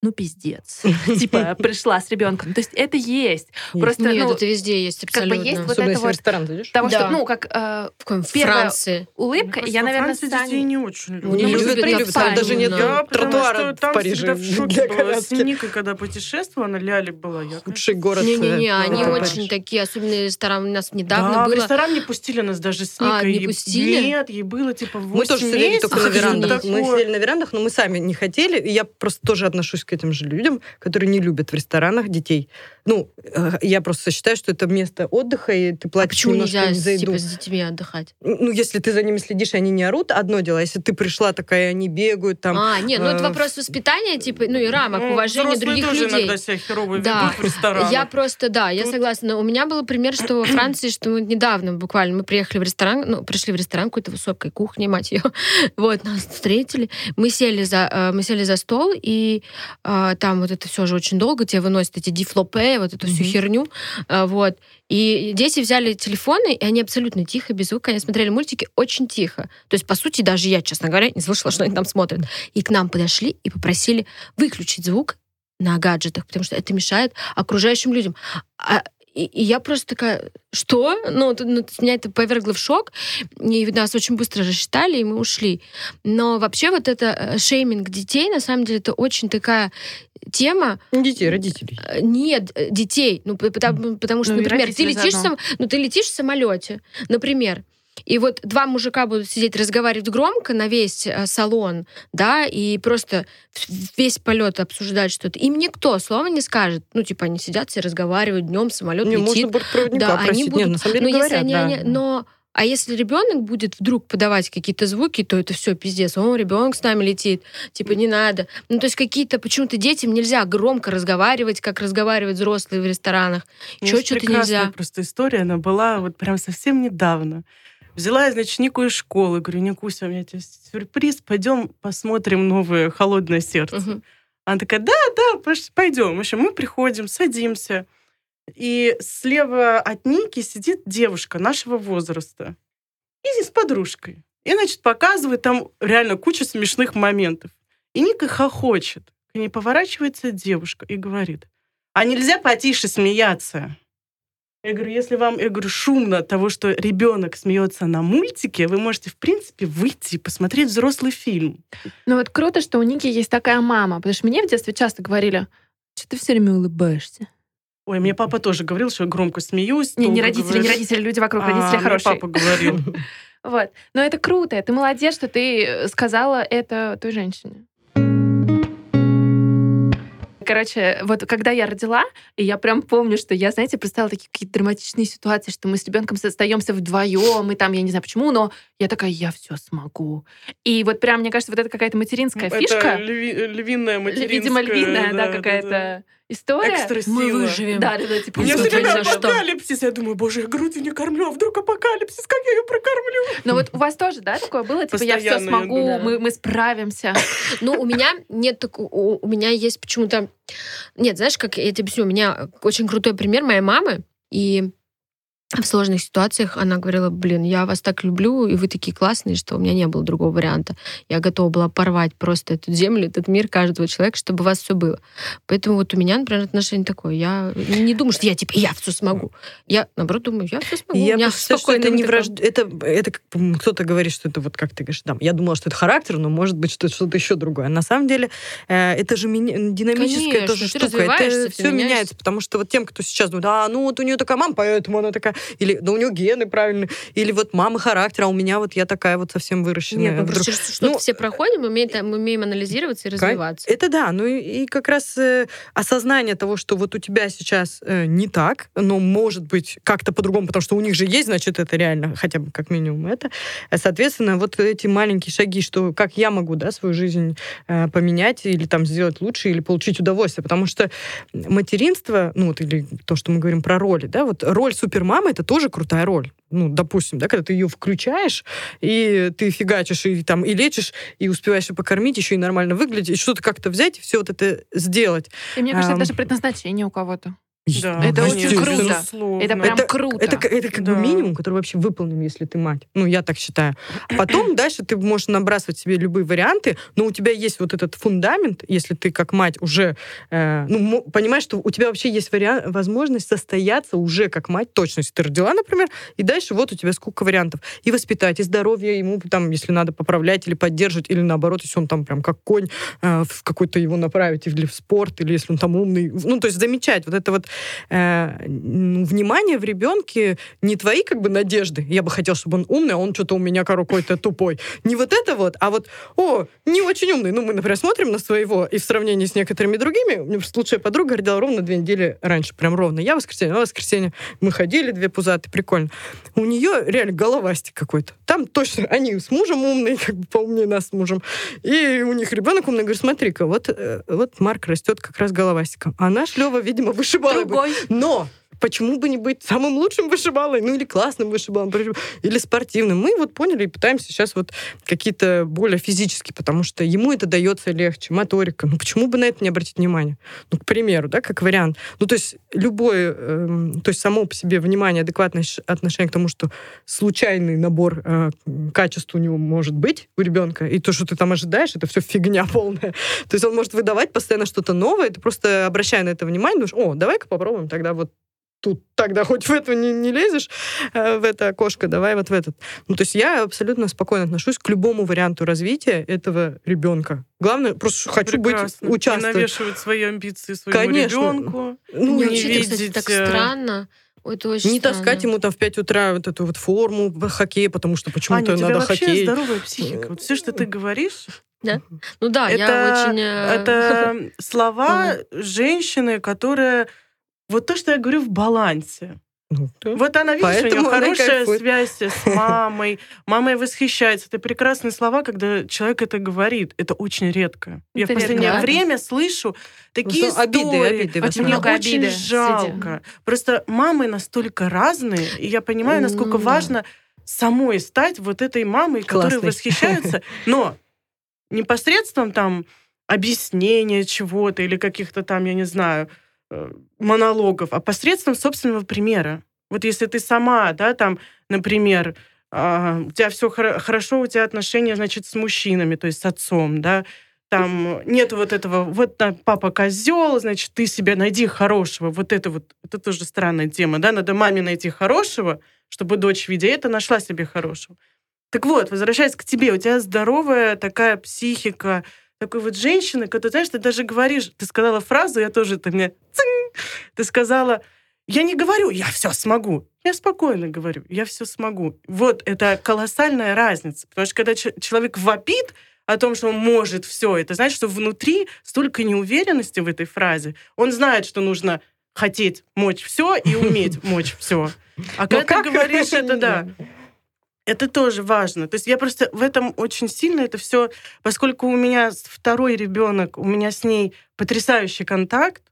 ну, пиздец. Типа, пришла с ребенком. То есть это есть. Просто, Нет, ну, это везде есть как бы абсолютно. есть вот Особенно это если в вот ресторан зайдешь. Потому что, Да. ну, как э, в какой Франции. улыбка, я, наверное, Франции с детей Таней- не очень. Ну, Не не любят, любят не на любят. Там даже нет. Я что тротуара в там Париже всегда в шоке была. С. Никой, когда путешествовала, она Ляли была. Я, Худший город. Не-не-не, они это очень такие, особенно ресторан у нас недавно да, в было. ресторан не пустили нас даже с А, Никой. не Ей- пустили? Нет, ей было типа 8 Мы тоже сидели только на верандах. Мы сидели на верандах, но мы сами не хотели. И я просто тоже отношусь к этим же людям, которые не любят в ресторанах детей. Ну, э, я просто считаю, что это место отдыха, и ты А платишь почему немножко нельзя не за с- еду. типа, с детьми отдыхать? Ну, если ты за ними следишь, и они не орут, одно дело. Если ты пришла такая, они бегают там. а, нет, ну это э, вопрос воспитания, типа, ну и рамок, Ну, уважения других тоже людей. иногда себя херово Да. ведут в ресторанах. Я просто, да, я Тут- согласна. Но у меня был пример, что во Франции, что мы недавно буквально, мы приехали в ресторан, ну, пришли в ресторан какой-то высокой кухни, мать ее. Вот, нас встретили. Мы сели за, э, мы сели за стол, и там вот это все же очень долго, тебе выносят эти дифлопе, вот эту всю Мгм. херню. Э, Вот. И дети взяли телефоны, и они абсолютно тихо, без звука, они смотрели мультики очень тихо. То есть, по сути, даже я, честно говоря, не слышала, что они там смотрят. И к нам подошли и попросили выключить звук на гаджетах, потому что это мешает окружающим людям. А, и, и я просто такая, что? Ну, ну, меня это повергло в шок, и нас очень быстро рассчитали, и мы ушли. Но вообще вот это э, шейминг детей, на самом деле, это очень такая тема. Не детей, родителей. Э, Нет, э, детей. Ну, потому, потому что, Ну, например, ты летишь, сам- ну, ты летишь в самолете, например, и вот два мужика будут сидеть разговаривать громко на весь э, салон, да, и просто весь полет обсуждать что-то. Им никто слова не скажет. Ну, типа, они сидят все разговаривают днем, самолет Не, летит. можно Да, они просить. Нет, будут- на самом деле но если говорят, они, да. они- но а если ребенок будет вдруг подавать какие-то звуки, то это все пиздец. О, ребенок с нами летит, типа не надо. Ну то есть какие-то почему-то детям нельзя громко разговаривать, как разговаривают взрослые в ресторанах. У меня Чё есть что-то нельзя. просто история, она была вот прям совсем недавно. Взяла я, значит, Нику из школы, говорю, Никуся, у меня тебе сюрприз, пойдем посмотрим новое «Холодное сердце». Мгм. Она такая, да, да, пойдем. В общем, мы приходим, садимся. И слева от Ники сидит девушка нашего возраста. И с подружкой. И, значит, показывает там реально кучу смешных моментов. И Ника хохочет. К ней поворачивается девушка и говорит, а нельзя потише смеяться? Я говорю, если вам, я говорю, шумно от того, что ребенок смеется на мультике, вы можете, в принципе, выйти и посмотреть взрослый фильм. Ну вот круто, что у Ники есть такая мама, потому что мне в детстве часто говорили, что ты все время улыбаешься. Ой, мне папа тоже говорил, что я громко смеюсь. Не, не родители, говорю. не родители, люди вокруг, А, родители хорошие. папа говорил. Вот. Но это круто, ты молодец, что ты э, сказала это той женщине. Короче, вот когда я родила, и я прям помню, что я, знаете, представила такие какие-то драматичные ситуации, что мы с ребенком остаемся вдвоем, и там, я не знаю почему, но я такая, я все смогу. И вот прям, мне кажется, вот это какая-то материнская Это фишка. льви- львиная материнская. Видимо, львиная, да, да, какая-то да. История. Экстра Мы выживем. Да, да, да, типа, У меня все время что. апокалипсис. Я думаю, боже, я грудью не кормлю, а вдруг апокалипсис, как я ее прокормлю? Но вот у вас тоже, да, такое было? Типа, я все я смогу, мы, мы справимся. Ну, у меня нет такого... У у меня есть почему-то... Нет, знаешь, как я тебе объясню, у меня очень крутой пример моей мамы, и в сложных ситуациях она говорила, блин, я вас так люблю, и вы такие классные, что у меня не было другого варианта. Я готова была порвать просто эту землю, этот мир каждого человека, чтобы у вас все было. Поэтому вот у меня, например, отношение такое. Я не думаю, что я типа, я все смогу. Я, наоборот, думаю, я все смогу. Я у меня считаю, что это не вот вражд... это, это кто-то говорит, что это вот как ты говоришь, да, я думала, что это характер, но может быть, что это что-то еще другое. На самом деле, э, это же мини- динамическая Конечно, тоже штука. Это все меняется, потому что вот тем, кто сейчас думает, а, ну вот у нее такая мама, поэтому она такая. Или да у него гены правильные, или вот мама характер, а у меня вот я такая вот совсем выращенная. Нет, мы Вдруг- просто что-то Ну, все проходим, мы умеем, мы умеем анализироваться и развиваться. Это да, ну и, и как раз э, осознание того, что вот у тебя сейчас э, не так, но может быть как-то по-другому, потому что у них же есть, значит, это реально, хотя бы как минимум это. Э, Соответственно, вот эти маленькие шаги, что как я могу, да, свою жизнь э, поменять или там сделать лучше, или получить удовольствие, потому что материнство, ну вот или то, что мы говорим про роли, да, вот роль супермамы это тоже крутая роль. Ну, допустим, да, когда ты ее включаешь, и ты фигачишь, и там, и лечишь, и успеваешь и покормить, еще и нормально выглядеть, и что-то как-то взять, и все вот это сделать. И мне кажется, Ам. это даже преднозначение у кого-то. Да, Это очень конечно, круто. безусловно. Это прям Это- круто. Это, к- это как бы Да. минимум, который вообще выполним, если ты мать. Ну, я так считаю. Потом дальше ты можешь набрасывать себе любые варианты, но у тебя есть вот этот фундамент, если ты как мать уже э, ну, понимаешь, что у тебя вообще есть вариант, возможность состояться уже как мать, точно, если ты родила, например, и дальше вот у тебя сколько вариантов. И воспитать, и здоровье ему там, если надо, поправлять или поддерживать, или наоборот, если он там прям как конь, э, в какой-то его направить, или в спорт, или если он там умный. Ну, то есть замечать вот это вот э, внимание в ребенке, не твои как бы надежды. Я бы хотел, чтобы он умный, а он что-то у меня какой-то тупой. Не вот это вот, а вот, о, не очень умный. Ну, мы, например, смотрим на своего, и в сравнении с некоторыми другими, у меня просто лучшая подруга родила ровно две недели раньше, прям ровно. Я воскресенье, она в воскресенье. Мы ходили, две пузатые, прикольно. У нее реально головастик какой-то. Там точно они с мужем умные, как бы поумнее нас с мужем. И у них ребенок умный. Говорю, смотри-ка, вот, э, вот Марк растет как раз головастиком. А наш Лева, видимо, вышибала бы. Другой. Но почему бы не быть самым лучшим вышибалой, ну или классным вышибалом, или спортивным. Мы вот поняли и пытаемся сейчас вот какие-то более физические, потому что ему это дается легче, моторика. Ну почему бы на это не обратить внимание? Ну, к примеру, да, как вариант. Ну, то есть любое, эм, то есть само по себе внимание, адекватное отношение к тому, что случайный набор э, качеств у него может быть у ребенка, и то, что ты там ожидаешь, это все фигня полная. То есть он может выдавать постоянно что-то новое, ты просто обращая на это внимание, думаешь, о, давай-ка попробуем тогда вот тут тогда хоть в это не, не лезешь, э, в это окошко, давай вот в этот. Ну, то есть я абсолютно спокойно отношусь к любому варианту развития этого ребенка. Главное, просто хочу Прекрасно. быть, участвовать. Не навешивать свои амбиции своему Конечно. ребенку. Ну, не вообще это, кстати, видеть, так э, странно. Это очень не странно. таскать ему там в 5 утра вот эту вот форму в хоккее, потому что Аня, почему-то тебя надо вообще хоккей. здоровая психика. Вот все, что ты говоришь, Ну да, я это, очень... э, это слова женщины, которая... Вот то, что я говорю в балансе. Ну, да. Вот она, видишь, у Поэтому нее она хорошая связь с мамой. Мама ей восхищается. Это прекрасные слова, когда человек это говорит. Это очень редко. Я в Это последнее редко. время слышу такие Ну, обиды, истории. обиды Очень основном. Мне много очень обиды жалко. Просто мамы настолько разные, и я понимаю, насколько да. важно самой стать вот этой мамой, которой Классной. восхищаются. Но не посредством там объяснения чего-то или каких-то там, я не знаю, монологов, а посредством собственного примера. Вот если ты сама, да, там, например, а, у тебя все хорошо, у тебя отношения, значит, с мужчинами, то есть с отцом, да, там нет вот этого, вот папа козел, значит, ты себе найди хорошего. Вот это вот, это тоже странная тема, да, надо маме найти хорошего, чтобы дочь, видя это, нашла себе хорошего. Так вот, возвращаясь к тебе, у тебя здоровая такая психика, такой вот женщины, которая, знаешь, ты даже говоришь, ты сказала фразу, я тоже, ты мне цинь, ты сказала, я не говорю, я все смогу. Я спокойно говорю, я все смогу. Вот это колоссальная разница. Потому что когда человек вопит о том, что он может все, это значит, что внутри столько неуверенности в этой фразе. Он знает, что нужно хотеть мочь все и уметь мочь все. А когда ты говоришь это, да, это тоже важно. То есть я просто в этом очень сильно это все, поскольку у меня второй ребенок, у меня с ней потрясающий контакт,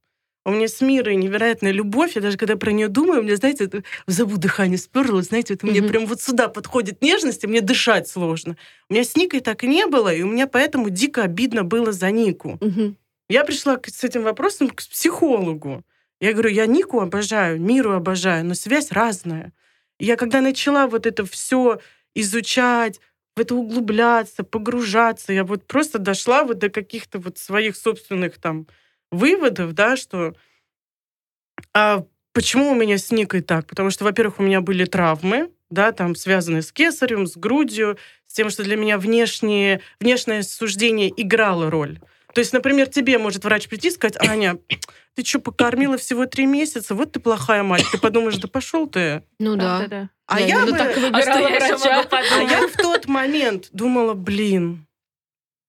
у меня с Мирой невероятная любовь. Я даже когда про нее думаю, у меня, знаете, это забу дыхание сперло, знаете, это мне Мгм. прям вот сюда подходит нежность, и мне дышать сложно. У меня с Никой так и не было, и у меня поэтому дико обидно было за Нику. Мгм. Я пришла с этим вопросом к психологу. Я говорю, я Нику обожаю, миру обожаю, но связь разная. Я когда начала вот это все изучать, в это углубляться, погружаться, я вот просто дошла вот до каких-то вот своих собственных там выводов, да, что а почему у меня с Никой так? Потому что, во-первых, у меня были травмы, да, там связанные с кесарем, с грудью, с тем, что для меня внешнее, внешнее суждение играло роль. То есть, например, тебе может врач прийти и сказать, Аня, ты что, покормила всего три месяца? Вот ты плохая мать. Ты подумаешь, да пошел ты. Ну да. А Я я, именно бы- так и А что я врача. а я в тот момент думала, блин,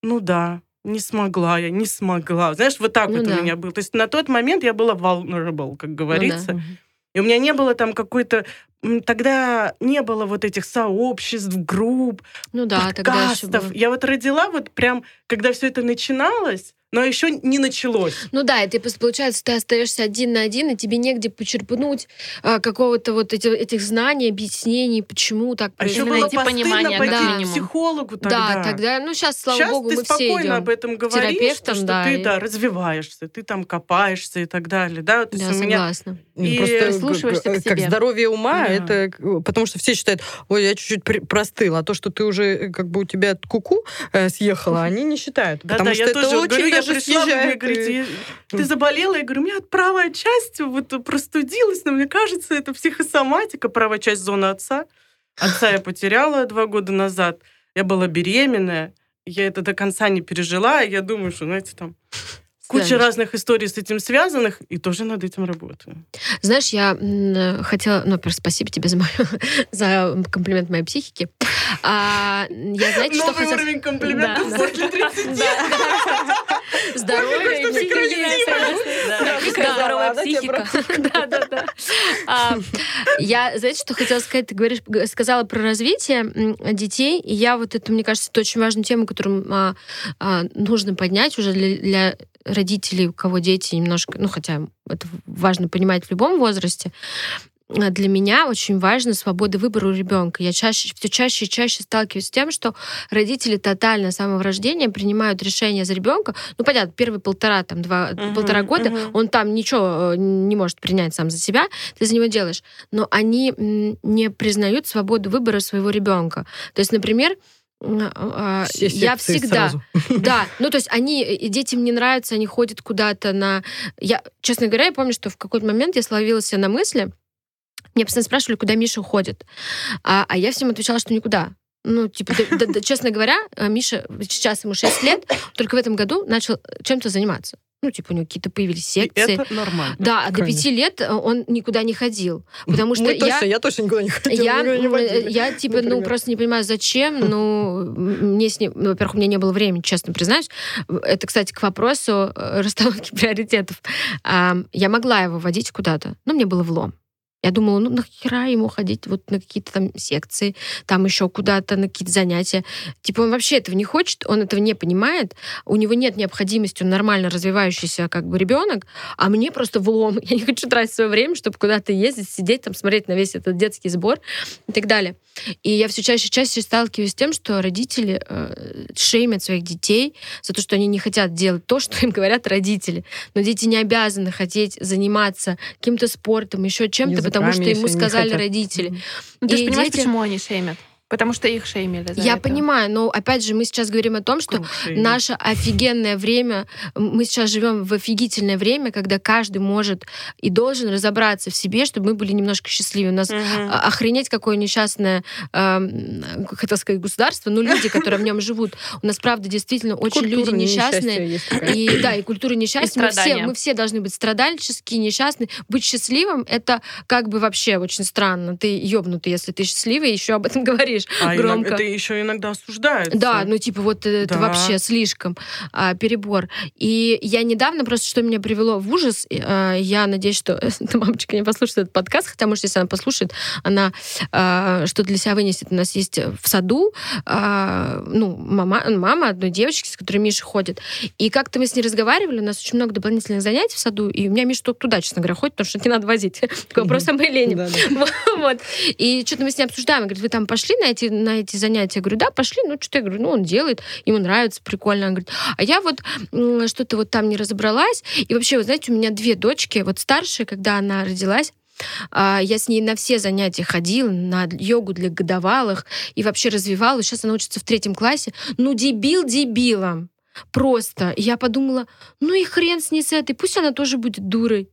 ну да, не смогла я, не смогла. Знаешь, вот так Ну вот да. у меня было. То есть на тот момент я была vulnerable, как Ну говорится. да. И у меня не было там какой-то... Тогда не было вот этих сообществ, групп, Ну да, тогда подкастов. было. Я вот родила вот прям, когда все это начиналось, но еще не началось. Ну да, и ты, получается, ты остаешься один на один, и тебе негде почерпнуть а, какого-то вот эти- этих знаний, объяснений, почему так А еще было найти понимание, пойти как к психологу тогда. Да, тогда, ну сейчас, слава Сейчас богу, ты мы все спокойно идем. об этом говоришь, терапевтам, что да, ты и- да, развиваешься, ты там копаешься и так далее. Да, То есть Да, у меня согласна. И Просто прислушиваешься как, к как себе. здоровье ума, Да. это потому что все считают, ой, я чуть-чуть при- простыл, а то, что ты уже э, как бы у тебя куку э, съехала, они не считают. Да, потому да, что я это тоже очень говорю, я даже пришла, мне э, «Я- ты заболела? Я говорю, у меня правая часть вот простудилась, но мне кажется, это психосоматика, правая часть зоны отца. Отца я потеряла два года назад, я была беременная, я это до конца не пережила, я думаю, что, знаете, там куча разных историй с этим связанных, и тоже над этим работаю. Знаешь, я хотела, ну, во-первых, спасибо тебе за, мою, за комплимент моей психики. А, я, знаете, что Новый хотела... уровень комплиментов Да. после 30. Здоровья и Что ты психики. Да, какая Да, здоровая психика. Да, да, да. А, Я, знаете, что хотела сказать? Ты говоришь, сказала про развитие детей, и я вот это, мне кажется, это очень важную тему, которую а, а, нужно поднять уже для, родителей, у кого дети немножко, ну, хотя это важно понимать в любом возрасте. А Для меня очень важна свобода выбора у ребенка. Я чаще, все чаще и чаще сталкиваюсь с тем, что родители тотально с самого рождения принимают решение за ребенка. Ну, понятно, первые полтора, там, два, Мгм, полтора года мгм. он там ничего э, не может принять сам за себя, ты за него делаешь. Но они не признают свободу выбора своего ребенка. То есть, например, все я всегда, сразу. да, ну то есть они, и детям не нравится, они ходят куда-то на... Я, честно говоря, я помню, что в какой-то момент я словила себя на мысли, меня постоянно спрашивали, куда Миша уходит. А, а я всем отвечала, что никуда. Ну, типа, да- да- да, честно говоря, э, Миша, сейчас ему 6 лет, только в этом году начал чем-то заниматься. Ну, типа, у него какие-то появились И секции. это нормально. Да, а до Конечно. пяти лет э, он никуда не ходил. Потому что Мы я... точно, я точно никуда не хотела. Я, не водили. я типа, ну, например. просто не понимаю, зачем, ну, мне с ним, ну, во-первых, у меня не было времени, честно признаюсь. Это, кстати, к вопросу э, расстановки приоритетов. Я могла его водить куда-то, но мне было влом. Я думала, ну нахера ему ходить вот на какие-то там секции, там еще куда-то на какие-то занятия. Типа он вообще этого не хочет, он этого не понимает, у него нет необходимости, он нормально развивающийся как бы ребенок, а мне просто влом. Я не хочу тратить свое время, чтобы куда-то ездить, сидеть там, смотреть на весь этот детский сбор и так далее. И я все чаще и чаще сталкиваюсь с тем, что родители э, шеймят своих детей за то, что они не хотят делать то, что им говорят родители. Но дети не обязаны хотеть заниматься каким-то спортом, еще чем-то, потому что ему сказали хотят. родители. Ну, ты же понимаешь, дети- почему они шеймят? Потому что их шеймили за Я это. понимаю, но опять же мы сейчас говорим о том, что Круг шейминга. наше офигенное время, мы сейчас живем в офигительное время, когда каждый может и должен разобраться в себе, чтобы мы были немножко счастливее. У нас а- охренеть какое несчастное, как хотел сказать, государство, но люди, которые в нем живут, у нас, правда, действительно очень Культура люди несчастные. И да, и культура несчастья. Мы все, мы все должны быть страдальческие, несчастные. Быть счастливым это как бы вообще очень странно. Ты ёбнутый, если ты счастливый, и еще об этом говоришь А громко. иногда- это еще иногда осуждается. Да, ну типа вот это Да. вообще слишком а, перебор. И я недавно просто, что меня привело в ужас, а, я надеюсь, что эта мамочка не послушает этот подкаст, хотя, может, если она послушает, она а, что для себя вынесет. У нас есть в саду а, ну, мама, мама одной девочки, с которой Миша ходит. И как-то мы с ней разговаривали, у нас очень много дополнительных занятий в саду, и у меня Миша только туда, честно говоря, ходит, потому что не надо возить. Такой вопрос о. Вот. И что-то мы с ней обсуждаем. Она говорит, вы там пошли на эти, на эти занятия? Я говорю, да, пошли. Ну, что я говорю, ну, он делает, ему нравится, прикольно. Она говорит, а я вот что-то вот там не разобралась. И вообще, вы знаете, у меня две дочки. Вот старшая, когда она родилась, а, я с ней на все занятия ходила, на йогу для годовалых и вообще развивала. Сейчас она учится в третьем классе. Ну, дебил дебилом. Просто. И я подумала, ну и хрен с ней с этой, пусть она тоже будет дурой.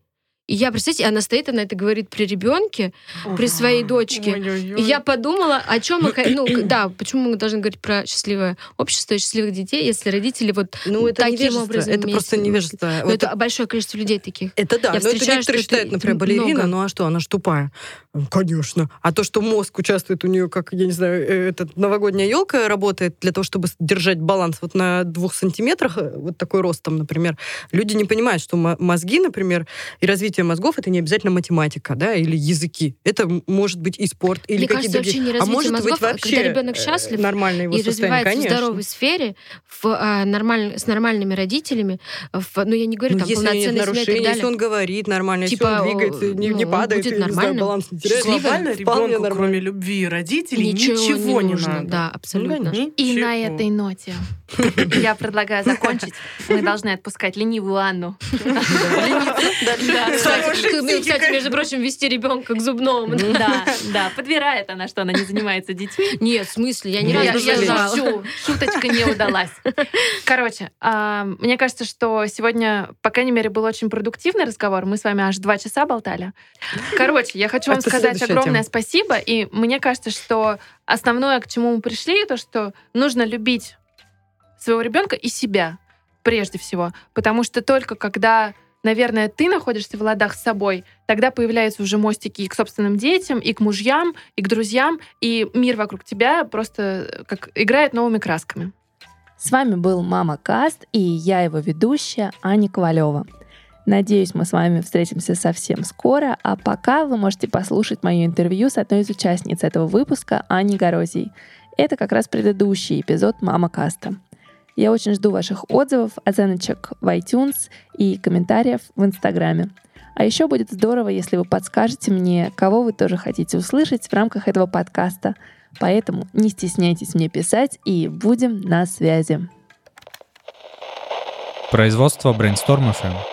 И я, представьте, она стоит, она это говорит при ребенке, при своей дочке. И я подумала, о чем мы... Ну, да, почему мы должны говорить про счастливое общество и счастливых детей, если родители вот Ну, это таким невежество, образом это просто невежество. Ну, Вот это большое количество людей таких. Это да, Я но это некоторые что это- считают, например, это балерина, много. ну а что, она ж тупая. Ну, Конечно. А то, что мозг участвует у нее, как, я не знаю, э, этот новогодняя елка работает для того, чтобы держать баланс вот на двух сантиметрах, э, вот такой рост там, например, люди не понимают, что мо- мозги, например, и развитие мозгов это не обязательно математика, да, или языки. Это может быть и спорт, или какие-то вообще не другие- развитие а может мозгов, быть а вообще когда ребенок э, счастлив нормальное его и состояние, развивается в конечно. здоровой сфере, в, а, нормаль- с нормальными родителями, в, ну, я не говорю, Ну, там, если нет полноценной и так нарушений, если он говорит нормально, Типа, если он двигается, не, не ну, падает, будет и, не знаю, баланс не счастливым. Глобально ребенку, кроме любви и родителей, Ничего, ничего, не не, нужно. надо. Да, абсолютно. Ничего. И на этой ноте я предлагаю закончить. Мы должны отпускать ленивую Анну. Да, кстати, ну, между прочим, вести ребенка к зубному. Да, да, подбирает она, что она не занимается детьми. Нет, в смысле, я не шучу, шуточка не удалась. Короче, а, мне кажется, что сегодня, по крайней мере, был очень продуктивный разговор. Мы с вами аж два часа болтали. Короче, я хочу вам Это сказать огромное тема. спасибо. И мне кажется, что основное, к чему мы пришли, то, что нужно любить своего ребенка и себя прежде всего. Потому что только когда наверное, ты находишься в ладах с собой, тогда появляются уже мостики и к собственным детям, и к мужьям, и к друзьям, и мир вокруг тебя просто э, как играет новыми красками. С вами был Мама Каст и я его ведущая Аня Ковалева. Надеюсь, мы с вами встретимся совсем скоро, а пока вы можете послушать мое интервью с одной из участниц этого выпуска, Аней Горозией. Это как раз предыдущий эпизод Мама Каста. Я очень жду ваших отзывов, оценочек в iTunes и комментариев в Инстаграме. А еще будет здорово, если вы подскажете мне, кого вы тоже хотите услышать в рамках этого подкаста. Поэтому не стесняйтесь мне писать и будем на связи. Производство Brainstorm FM.